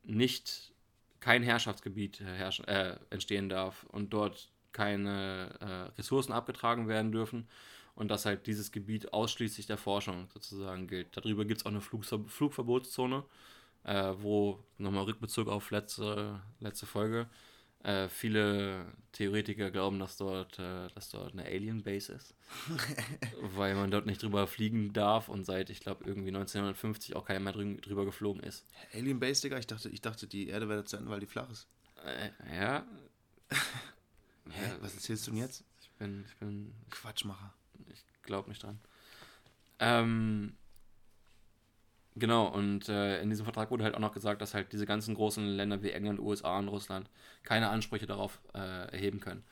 nicht kein Herrschaftsgebiet herrschen, äh, entstehen darf und dort keine äh, Ressourcen abgetragen werden dürfen und dass halt dieses Gebiet ausschließlich der Forschung sozusagen gilt. Darüber gibt es auch eine Flugver Flugverbotszone, äh, wo nochmal Rückbezug auf letzte, letzte Folge, Äh, viele Theoretiker glauben, dass dort, äh, dass dort eine Alien Base ist, weil man dort nicht drüber fliegen darf und seit, ich glaube, irgendwie 1950 auch keiner mehr drü drüber geflogen ist. Alien Base, Digga? Ich dachte, ich dachte, die Erde wäre zu Ende, weil die flach ist. Äh, ja. Hä? Was erzählst du denn jetzt? Ich bin, ich bin. Quatschmacher. Ich glaube nicht dran. Ähm, genau, und äh, in diesem Vertrag wurde halt auch noch gesagt, dass halt diese ganzen großen Länder wie England, USA und Russland keine Ansprüche darauf äh, erheben können.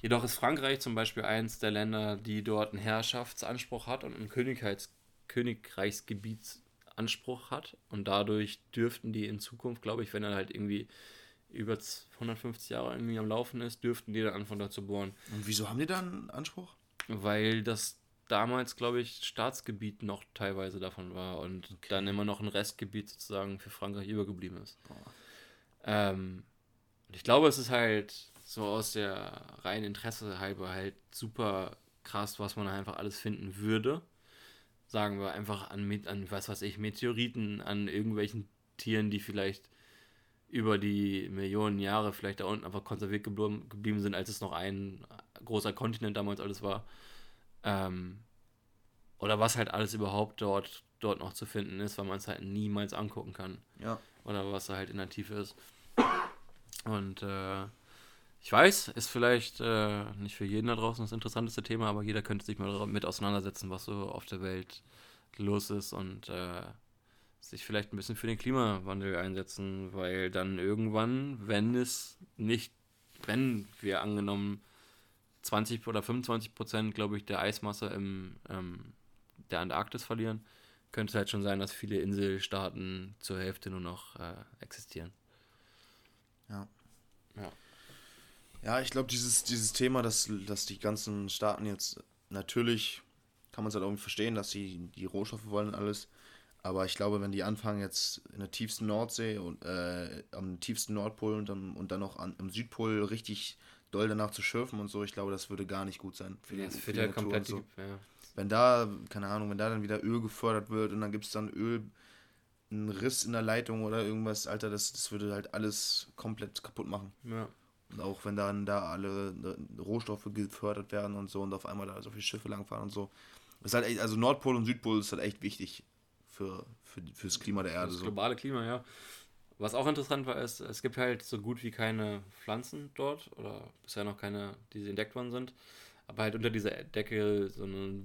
Jedoch ist Frankreich zum Beispiel eins der Länder, die dort einen Herrschaftsanspruch hat und einen Königreichs Königreichsgebietsanspruch hat. Und dadurch dürften die in Zukunft, glaube ich, wenn er halt irgendwie über 150 Jahre irgendwie am Laufen ist, dürften die dann anfangen da zu bohren. Und wieso haben die da einen Anspruch? Weil das damals, glaube ich, Staatsgebiet noch teilweise davon war und okay. dann immer noch ein Restgebiet sozusagen für Frankreich übergeblieben ist. Ähm, und ich glaube, es ist halt so aus der reinen Interesse halber halt super krass, was man einfach alles finden würde. Sagen wir einfach an, an was weiß ich, Meteoriten, an irgendwelchen Tieren, die vielleicht über die Millionen Jahre vielleicht da unten einfach konserviert geblieben sind, als es noch ein großer Kontinent damals alles war. Ähm, oder was halt alles überhaupt dort, dort noch zu finden ist, weil man es halt niemals angucken kann. Ja. Oder was da halt in der Tiefe ist. Und äh, ich weiß, ist vielleicht äh, nicht für jeden da draußen das interessanteste Thema, aber jeder könnte sich mal mit auseinandersetzen, was so auf der Welt los ist und äh, sich vielleicht ein bisschen für den Klimawandel einsetzen, weil dann irgendwann, wenn es nicht, wenn wir angenommen 20 oder 25 Prozent, glaube ich, der Eismasse im, ähm, der Antarktis verlieren, könnte es halt schon sein, dass viele Inselstaaten zur Hälfte nur noch äh, existieren. Ja. Ja. Ja, ich glaube, dieses, dieses Thema, dass, dass die ganzen Staaten jetzt natürlich, kann man es halt irgendwie verstehen, dass sie die Rohstoffe wollen und alles, aber ich glaube, wenn die anfangen jetzt in der tiefsten Nordsee und äh, am tiefsten Nordpol und dann, und dann noch an, am Südpol richtig doll danach zu schürfen und so, ich glaube, das würde gar nicht gut sein für die, ja, für die komplett so. ja. Wenn da, keine Ahnung, wenn da dann wieder Öl gefördert wird und dann gibt es dann Öl, einen Riss in der Leitung oder irgendwas, Alter, das, das würde halt alles komplett kaputt machen. Ja. Und auch wenn dann da alle Rohstoffe gefördert werden und so und auf einmal da so viele Schiffe langfahren und so. Das ist halt echt, also Nordpol und Südpol ist halt echt wichtig für, für, fürs Klima der Erde. Das globale Klima, ja. Was auch interessant war, ist, es gibt halt so gut wie keine Pflanzen dort oder bisher noch keine, die entdeckt worden sind. Aber halt unter dieser Decke so eine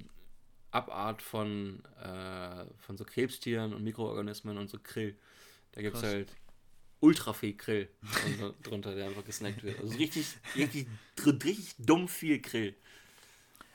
Abart von, äh, von so Krebstieren und Mikroorganismen und so Krill. Da gibt es halt ultra viel Krill drunter, der einfach gesnackt wird. Also richtig, richtig, richtig dumm viel Krill.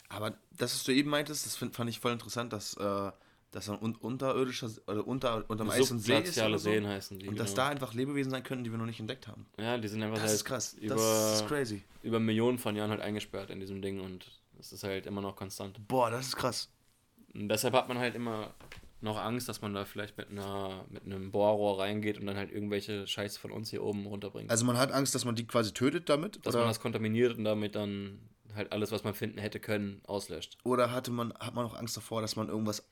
Aber das, was du eben meintest, das find, fand ich voll interessant, dass äh, dass ein unterirdischer oder unter unterm Eis und See ist oder so. Seen heißen die, und genau. dass da einfach Lebewesen sein können, die wir noch nicht entdeckt haben. Ja, die sind einfach das halt ist krass. Über, das ist crazy. über Millionen von Jahren halt eingesperrt in diesem Ding und es ist halt immer noch konstant. Boah, das ist krass. Und deshalb hat man halt immer noch Angst, dass man da vielleicht mit einer mit einem Bohrrohr reingeht und dann halt irgendwelche Scheiße von uns hier oben runterbringt. Also man hat Angst, dass man die quasi tötet damit? Dass oder? man das kontaminiert und damit dann halt alles, was man finden hätte können, auslöscht. Oder hatte man, hat man auch Angst davor, dass man irgendwas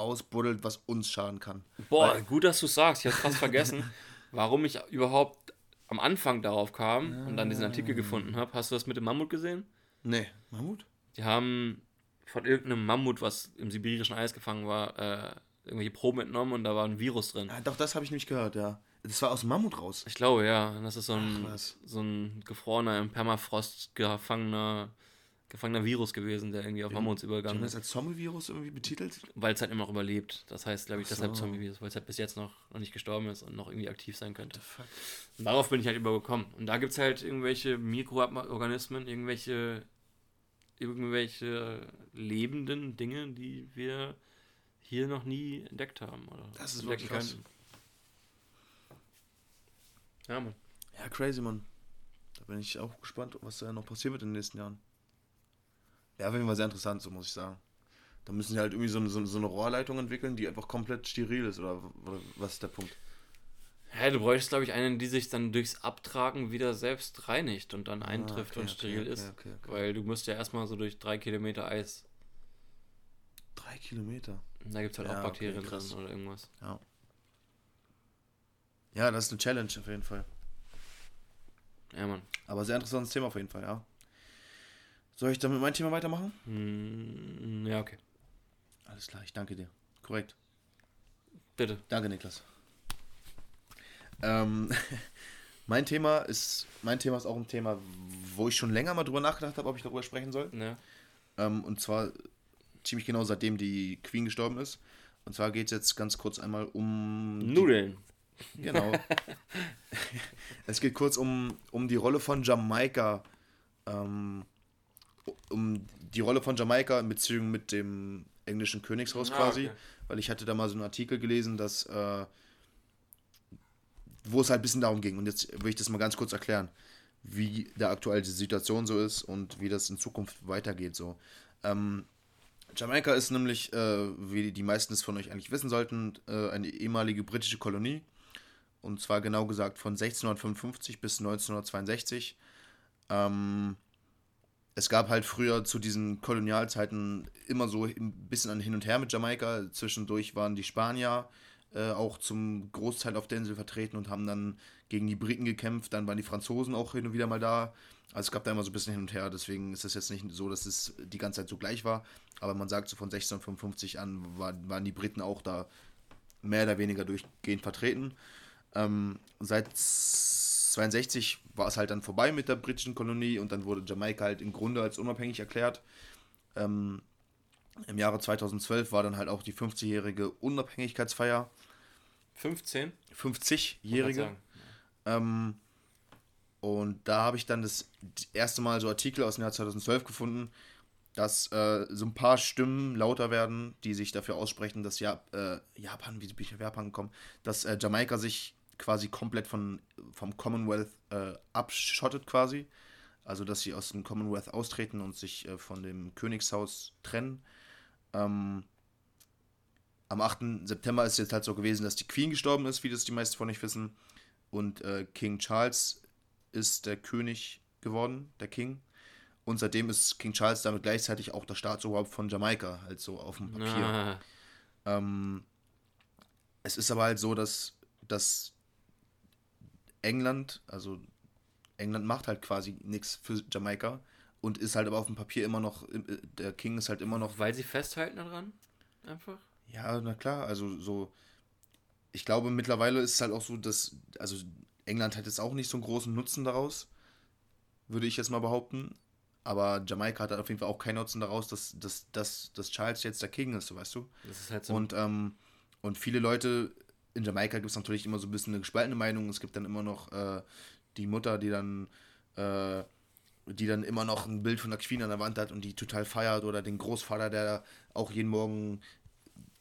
ausbuddelt, was uns schaden kann. Boah, Weil, gut, dass du sagst. Ich hab's fast vergessen, warum ich überhaupt am Anfang darauf kam ja. und dann diesen Artikel gefunden habe. Hast du das mit dem Mammut gesehen? Nee, Mammut? Die haben von irgendeinem Mammut, was im sibirischen Eis gefangen war, äh, irgendwelche Proben entnommen und da war ein Virus drin. Ja, doch, das habe ich nämlich gehört, ja. Das war aus dem Mammut raus. Ich glaube, ja. Das ist so ein, Ach, so ein gefrorener, im Permafrost gefangener gefangener Virus gewesen, der irgendwie auf Mammuts übergegangen ist. das als Zombie-Virus irgendwie betitelt? Weil es halt immer noch überlebt. Das heißt, glaube ich, so. deshalb Zombie-Virus, weil es halt bis jetzt noch, noch nicht gestorben ist und noch irgendwie aktiv sein könnte. Und darauf bin ich halt übergekommen. Und da gibt es halt irgendwelche Mikroorganismen, irgendwelche, irgendwelche lebenden Dinge, die wir hier noch nie entdeckt haben. Oder das ist wirklich krass. Können. Ja, Mann. Ja, crazy, Mann. Da bin ich auch gespannt, was da noch passieren wird in den nächsten Jahren. Ja, auf jeden Fall sehr interessant, so muss ich sagen. Da müssen sie halt irgendwie so eine, so eine Rohrleitung entwickeln, die einfach komplett steril ist, oder, was ist der Punkt? Ja, du bräuchtest, glaube ich, einen, die sich dann durchs Abtragen wieder selbst reinigt und dann ah, eintrifft ah, okay, und steril okay, ist. Okay, Weil du musst ja erstmal so durch drei Kilometer Eis. Drei Kilometer? Da gibt es halt ja, auch Bakterien drin oder irgendwas. Ja. Ja, das ist eine Challenge auf jeden Fall. Ja, Mann. Aber sehr interessantes Thema auf jeden Fall, ja. Soll ich damit mein Thema weitermachen? Mm, ja, okay. Alles klar, ich danke dir. Korrekt. Bitte. Danke, Niklas. Ähm, mein Thema ist, mein Thema ist auch ein Thema, wo ich schon länger mal drüber nachgedacht habe, ob ich darüber sprechen soll. Ja. Ähm, und zwar ziemlich genau seitdem die Queen gestorben ist. Und zwar geht es jetzt ganz kurz einmal um. die- Nudeln. Genau. es geht kurz um, um die Rolle von Jamaika. Ähm, um die Rolle von Jamaika in Beziehung mit dem englischen Königshaus Ah, quasi. okay. Weil ich hatte da mal so einen Artikel gelesen, dass äh, wo es halt ein bisschen darum ging. Und jetzt will ich das mal ganz kurz erklären, wie da aktuell die Situation so ist und wie das in Zukunft weitergeht. So. Ähm, Jamaika ist nämlich, äh, wie die meisten es von euch eigentlich wissen sollten, äh, eine ehemalige britische Kolonie. Und zwar genau gesagt von 1655 bis 1962. Ähm, es gab halt früher zu diesen Kolonialzeiten immer so ein bisschen ein Hin und Her mit Jamaika. Zwischendurch waren die Spanier äh, auch zum Großteil auf der Insel vertreten und haben dann gegen die Briten gekämpft. Dann waren die Franzosen auch hin und wieder mal da. Also es gab da immer so ein bisschen hin und her. Deswegen ist es jetzt nicht so, dass es die ganze Zeit so gleich war. Aber man sagt so von 1655 an war, waren die Briten auch da mehr oder weniger durchgehend vertreten. Ähm, seit 62 war es halt dann vorbei mit der britischen Kolonie und dann wurde Jamaika halt im Grunde als unabhängig erklärt. Ähm, Im Jahre 2012 war dann halt auch die 50-jährige Unabhängigkeitsfeier. 15? 50-jährige. Wollte Ähm, und da habe ich dann das erste Mal so Artikel aus dem Jahr 2012 gefunden, dass äh, so ein paar Stimmen lauter werden, die sich dafür aussprechen, dass ja, äh, Japan, wie bin ich auf Japan gekommen, dass äh, Jamaika sich quasi komplett von, vom Commonwealth äh, abschottet quasi. Also, dass sie aus dem Commonwealth austreten und sich äh, von dem Königshaus trennen. Ähm, am 8. September ist jetzt halt so gewesen, dass die Queen gestorben ist, wie das die meisten von euch wissen. Und äh, King Charles ist der König geworden, der King. Und seitdem ist King Charles damit gleichzeitig auch das Staatsoberhaupt von Jamaika, halt so auf dem. Papier. Ah, Ähm, es ist aber halt so, dass, dass England, also England macht halt quasi nichts für Jamaika und ist halt aber auf dem Papier immer noch, äh, der King ist halt immer noch weil sie festhalten daran? Einfach? Ja, na klar, also so, ich glaube mittlerweile ist es halt auch so, dass, also England hat jetzt auch nicht so einen großen Nutzen daraus, würde ich jetzt mal behaupten. Aber Jamaika hat halt auf jeden Fall auch keinen Nutzen daraus, dass, dass, dass, dass Charles jetzt der King ist, so weißt du? Das ist halt so. Und, ähm, und viele Leute, in Jamaika gibt es natürlich immer so ein bisschen eine gespaltene Meinung. Es gibt dann immer noch äh, die Mutter, die dann, äh, die dann immer noch ein Bild von der Queen an der Wand hat und die total feiert oder den Großvater, der auch jeden Morgen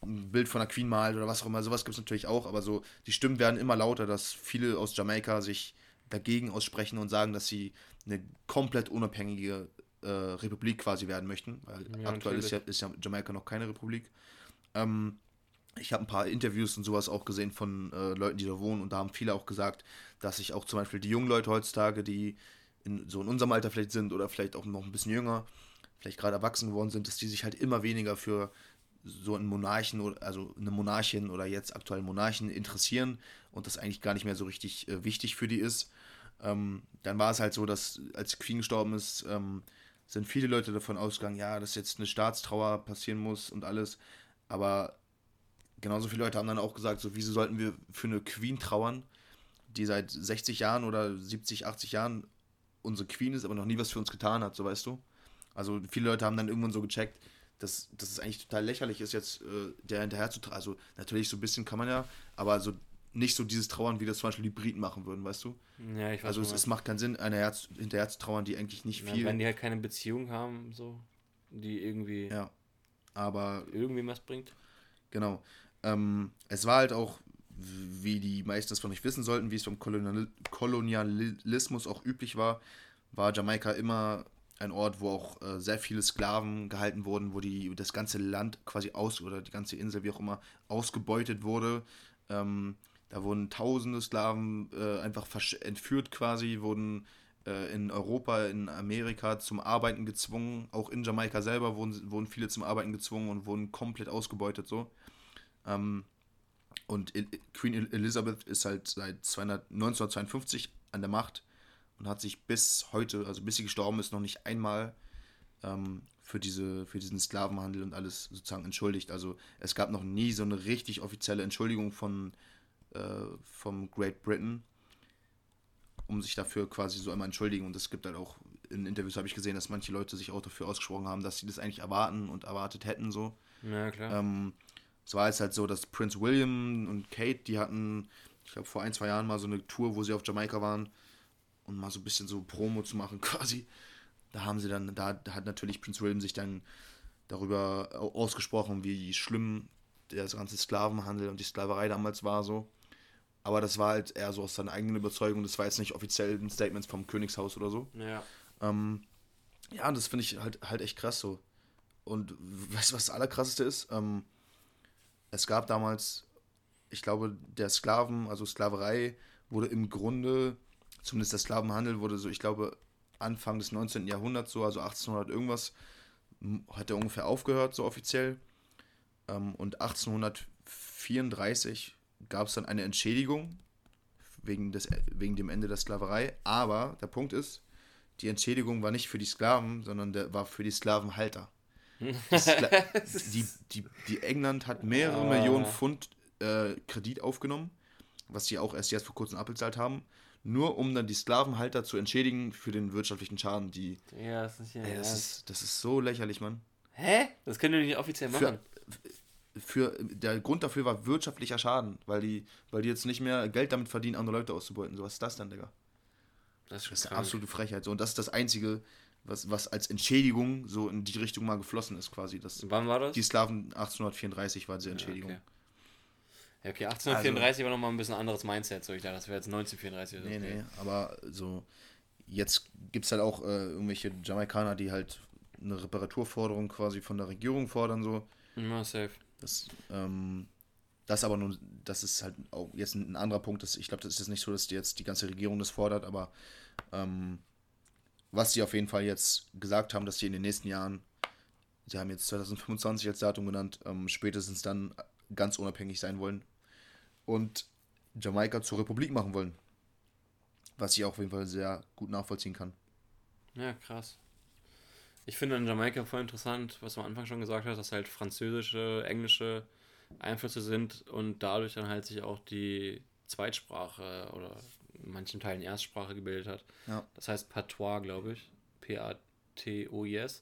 ein Bild von der Queen malt oder was auch immer. Sowas gibt es natürlich auch, aber so die Stimmen werden immer lauter, dass viele aus Jamaika sich dagegen aussprechen und sagen, dass sie eine komplett unabhängige äh, Republik quasi werden möchten. Weil Ja, aktuell ist ja, ist ja Jamaika noch keine Republik. Ähm, ich habe ein paar Interviews und sowas auch gesehen von äh, Leuten, die da wohnen und da haben viele auch gesagt, dass sich auch zum Beispiel die jungen Leute heutzutage, die in, so in unserem Alter vielleicht sind oder vielleicht auch noch ein bisschen jünger, vielleicht gerade erwachsen geworden sind, dass die sich halt immer weniger für so einen Monarchen oder also eine Monarchin oder jetzt aktuell Monarchen interessieren und das eigentlich gar nicht mehr so richtig äh, wichtig für die ist. Ähm, dann war es halt so, dass als Queen gestorben ist, ähm, sind viele Leute davon ausgegangen, ja, dass jetzt eine Staatstrauer passieren muss und alles. Aber genauso viele Leute haben dann auch gesagt, so wieso sollten wir für eine Queen trauern, die seit 60 Jahren oder 70, 80 Jahren unsere Queen ist, aber noch nie was für uns getan hat, so weißt du. Also viele Leute haben dann irgendwann so gecheckt, dass, dass es eigentlich total lächerlich ist, jetzt äh, der hinterher zu trauern. Also natürlich so ein bisschen kann man ja, aber so nicht so dieses Trauern, wie das zum Beispiel die Briten machen würden, weißt du? ja, ich weiß Also es, es macht keinen Sinn, einer Herz, hinterher zu trauern, die eigentlich nicht was- viel. wenn die halt keine Beziehung haben, so, die irgendwie, ja. Aber irgendwie was bringt. Genau. Ähm, es war halt auch, wie die meisten es von euch wissen sollten, wie es beim Kolonial Kolonialismus auch üblich war, war Jamaika immer ein Ort, wo auch äh, sehr viele Sklaven gehalten wurden, wo die das ganze Land quasi aus oder die ganze Insel, wie auch immer, ausgebeutet wurde. Ähm, da wurden tausende Sklaven äh, einfach entführt quasi, wurden äh, in Europa, in Amerika zum Arbeiten gezwungen. Auch in Jamaika selber wurden, wurden viele zum Arbeiten gezwungen und wurden komplett ausgebeutet so. Ähm, und El Queen El- Elizabeth ist halt seit 200, 1952 an der Macht und hat sich bis heute, also bis sie gestorben ist, noch nicht einmal ähm, für, diese, für diesen Sklavenhandel und alles sozusagen entschuldigt. Also es gab noch nie so eine richtig offizielle Entschuldigung von äh, vom Great Britain, um sich dafür quasi so einmal entschuldigen. Und es gibt halt auch in Interviews habe ich gesehen, dass manche Leute sich auch dafür ausgesprochen haben, dass sie das eigentlich erwarten und erwartet hätten so. Ja, klar. Ähm, es war jetzt halt so, dass Prince William und Kate, die hatten, ich glaube, vor ein, zwei Jahren mal so eine Tour, wo sie auf Jamaika waren und mal so ein bisschen so Promo zu machen quasi. Da haben sie dann, da hat natürlich Prince William sich dann darüber ausgesprochen, wie schlimm der ganze Sklavenhandel und die Sklaverei damals war so. Aber das war halt eher so aus seiner eigenen Überzeugung. Das war jetzt nicht offiziell ein Statement vom Königshaus oder so. Ja. Ähm, ja, das finde ich halt, halt echt krass so. Und weißt du, was das Allerkrasseste ist? Ähm, es gab damals, ich glaube, der Sklaven, also Sklaverei, wurde im Grunde, zumindest der Sklavenhandel wurde so, ich glaube, Anfang des 19. Jahrhunderts, so, also 1800 irgendwas, hat er ungefähr aufgehört, so offiziell. Ähm, und 1834 gab es dann eine Entschädigung wegen, des, wegen dem Ende der Sklaverei. Aber der Punkt ist, die Entschädigung war nicht für die Sklaven, sondern der war für die Sklavenhalter. Die, die, die, England hat mehrere oh. Millionen Pfund äh, Kredit aufgenommen, was sie auch erst jetzt vor kurzem abbezahlt haben, nur um dann die Sklavenhalter zu entschädigen für den wirtschaftlichen Schaden, die. Ja, das ist ja. Ey, das, ist, das ist so lächerlich, Mann. Hä? Das können die nicht offiziell machen. Für, für, der Grund dafür war wirtschaftlicher Schaden, weil die, weil die jetzt nicht mehr Geld damit verdienen, andere Leute auszubeuten. So was ist das denn, Digga? Das ist, das ist eine absolute Frechheit. So, und das ist das Einzige, was, was als Entschädigung so in die Richtung mal geflossen ist, quasi. Das, Wann war das? Die Sklaven 1834 war diese Entschädigung. Ja, okay. Ja, okay, 1834 also, war nochmal ein bisschen anderes Mindset, so ich dachte, das wäre jetzt 1934 Nee, okay. nee, aber so, jetzt gibt es halt auch äh, irgendwelche Jamaikaner, die halt eine Reparaturforderung quasi von der Regierung fordern, so. Ja, safe. Das, ähm, das aber nun, das ist halt auch jetzt ein anderer Punkt. Dass, ich glaube, das ist jetzt nicht so, dass die jetzt die ganze Regierung das fordert, aber ähm, was sie auf jeden Fall jetzt gesagt haben, dass sie in den nächsten Jahren, sie haben jetzt 2025 als Datum genannt, ähm, spätestens dann ganz unabhängig sein wollen und Jamaika zur Republik machen wollen. Was ich auch auf jeden Fall sehr gut nachvollziehen kann. Ja, krass. Ich finde in Jamaika voll interessant, was du am Anfang schon gesagt hast, dass halt französische, englische Einflüsse sind und dadurch dann halt sich auch die Zweitsprache oder in manchen Teilen Erstsprache gebildet hat. Ja. Das heißt Patois, glaube ich. P-A-T-O-I-S.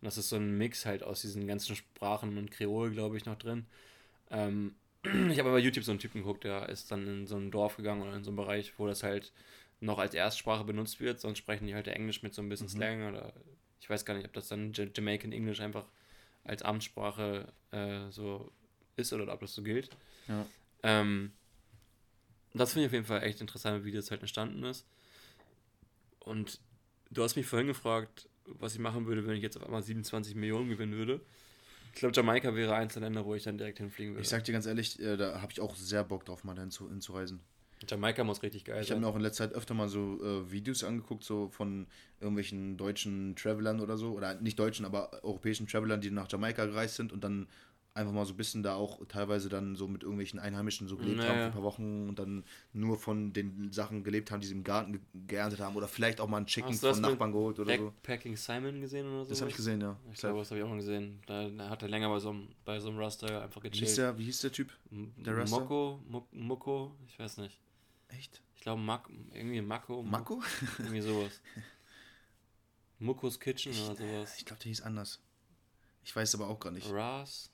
Und das ist so ein Mix halt aus diesen ganzen Sprachen und Kreol, glaube ich, noch drin. Ähm, ich habe bei YouTube so einen Typen geguckt, der ist dann in so ein Dorf gegangen oder in so einen Bereich, wo das halt noch als Erstsprache benutzt wird, sonst sprechen die halt Englisch mit so ein bisschen mhm. Slang oder ich weiß gar nicht, ob das dann Jamaican English einfach als Amtssprache äh, so ist oder ob das so gilt. Ja. Ähm, das finde ich auf jeden Fall echt interessant, wie das halt entstanden ist. Und du hast mich vorhin gefragt, was ich machen würde, wenn ich jetzt auf einmal 27 Millionen gewinnen würde. Ich glaube, Jamaika wäre eins der Länder, wo ich dann direkt hinfliegen würde. Ich sag dir ganz ehrlich, äh, da habe ich auch sehr Bock drauf, mal hinzu, hinzureisen. Jamaika muss richtig geil ich sein. Ich habe mir auch in letzter Zeit öfter mal so äh, Videos angeguckt, so von irgendwelchen deutschen Travelern oder so. Oder nicht deutschen, aber europäischen Travelern, die nach Jamaika gereist sind und dann einfach mal so ein bisschen da auch teilweise dann so mit irgendwelchen Einheimischen so gelebt naja. haben für ein paar Wochen und dann nur von den Sachen gelebt haben, die sie im Garten ge geerntet haben oder vielleicht auch mal ein Chicken von Nachbarn geholt oder so. Packing Simon gesehen oder so? Das habe ich gesehen, ja. Ich glaube, das habe ich auch mal gesehen. Da, da, hat er länger bei so einem, bei so einem Raster einfach gechillt. Wie hieß der, wie hieß der Typ? Der Raster? Moko, Moko, ich weiß nicht. Echt? Ich glaube, irgendwie Mako. Mako? irgendwie sowas. Mokos Kitchen ich, oder sowas. Ich glaube, der hieß anders. Ich weiß aber auch gar nicht. Ras?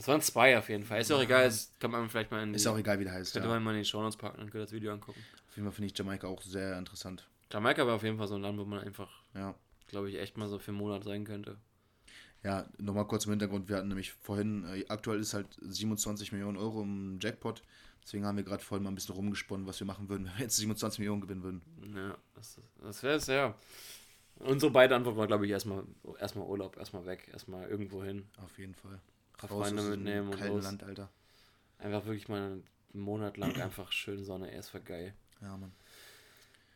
Das waren zwei auf jeden Fall. Ist ja auch egal, das kann man vielleicht mal in die, Ist auch egal, wie der heißt. Könnte ja. man mal in die Show Notes packen und das Video angucken. Auf jeden Fall finde ich Jamaika auch sehr interessant. Jamaika war auf jeden Fall so ein Land, wo man einfach, ja. glaube ich, echt mal so für einen Monat sein könnte. Ja, nochmal kurz im Hintergrund. Wir hatten nämlich vorhin, äh, aktuell ist halt 27 Millionen Euro im Jackpot. Deswegen haben wir gerade vorhin mal ein bisschen rumgesponnen, was wir machen würden, wenn wir jetzt 27 Millionen gewinnen würden. Ja, das, das wäre es, ja. Unsere beide Antwort war, glaube ich, erstmal erstmal Urlaub, erstmal weg, erstmal irgendwo hin. Auf jeden Fall paar Freunde mitnehmen und los. Land, Alter. Einfach wirklich mal einen Monat lang einfach schön Sonne, es war geil. Ja, Mann.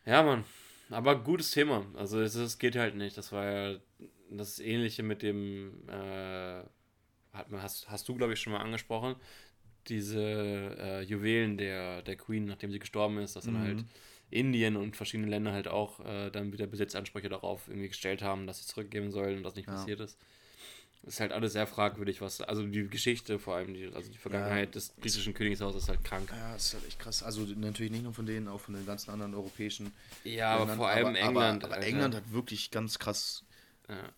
Ja, Mann. Aber gutes Thema. Also es, es geht halt nicht. Das war ja das Ähnliche mit dem, äh, hast, hast du, glaube ich, schon mal angesprochen, diese äh, Juwelen der, der Queen, nachdem sie gestorben ist, dass mhm. dann halt Indien und verschiedene Länder halt auch äh, dann wieder Besitzansprüche darauf irgendwie gestellt haben, dass sie zurückgeben sollen und das nicht Ja. passiert ist. Ist halt alles sehr fragwürdig, was, also die Geschichte vor allem, die, also die Vergangenheit des britischen Königshauses ist halt krank. Ja, ist halt echt krass. Also natürlich nicht nur von denen, auch von den ganzen anderen europäischen. Ja, aber Ländern. vor allem aber, England. Aber, aber. England hat wirklich ganz krass. Ja.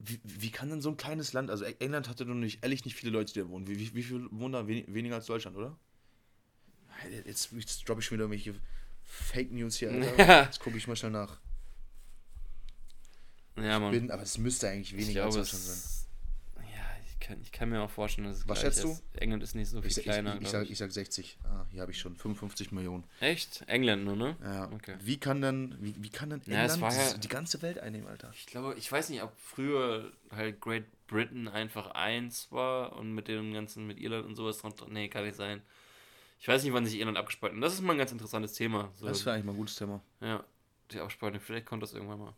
Wie, wie kann denn so ein kleines Land, also England hatte doch nicht, ehrlich nicht viele Leute, die da wohnen. Wie, wie, wie viel wohnen da? Wen, weniger als Deutschland, oder? Jetzt, jetzt droppe ich schon wieder irgendwelche Fake News hier, Alter. Ja. Jetzt gucke ich mal schnell nach. Ja, Mann. Bin, aber es müsste eigentlich ich weniger glaube, als Deutschland sein. ja, ich kann, ich kann mir auch vorstellen, dass es Was schätzt du? ist. England ist nicht so viel Ich, kleiner. ich, ich, ich. ich sag 60. Ah, hier habe ich schon 55 Millionen. Echt? England nur, ne? Ja. Okay. Wie kann denn, wie, wie kann Ja, es England ja- die, die ganze Welt einnehmen, Alter? Ich glaube, ich weiß nicht, ob früher halt Great Britain einfach eins war und mit dem ganzen, mit Irland und sowas dran. Nee, kann nicht sein. Ich weiß nicht, wann sich Irland abgespalten hat. Das ist mal ein ganz interessantes Thema. So, Das wäre eigentlich mal ein gutes Thema. ja, die Abspaltung. Vielleicht kommt das irgendwann mal.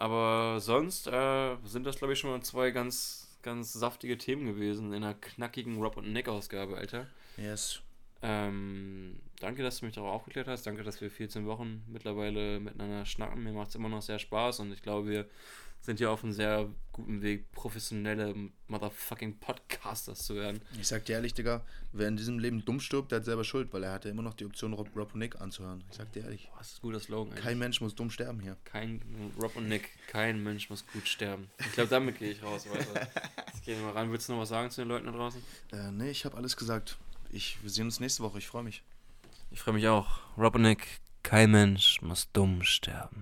Aber sonst äh, sind das, glaube ich, schon mal zwei ganz, ganz saftige Themen gewesen in einer knackigen Rob und Nick-Ausgabe, Alter. Yes. Ähm, danke, dass du mich darauf aufgeklärt hast. Danke, dass wir 14 Wochen mittlerweile miteinander schnacken. Mir macht es immer noch sehr Spaß und ich glaube, wir sind hier auf einem sehr guten Weg, professionelle motherfucking Podcasters zu werden. Ich sag dir ehrlich, Digga, wer in diesem Leben dumm stirbt, der hat selber Schuld, weil er hatte immer noch die Option, Rob, Rob und Nick anzuhören. Ich sag dir ehrlich. Boah, das ist ein guter Slogan. eigentlich. Kein Mensch muss dumm sterben hier. Kein, Rob und Nick, kein Mensch muss gut sterben. Ich glaube, damit gehe ich raus. Weiter. Jetzt gehen wir mal ran. Willst du noch was sagen zu den Leuten da draußen? Äh, nee, ich habe alles gesagt. Ich, wir sehen uns nächste Woche. Ich freue mich. Ich freue mich auch. Rob und Nick, kein Mensch muss dumm sterben.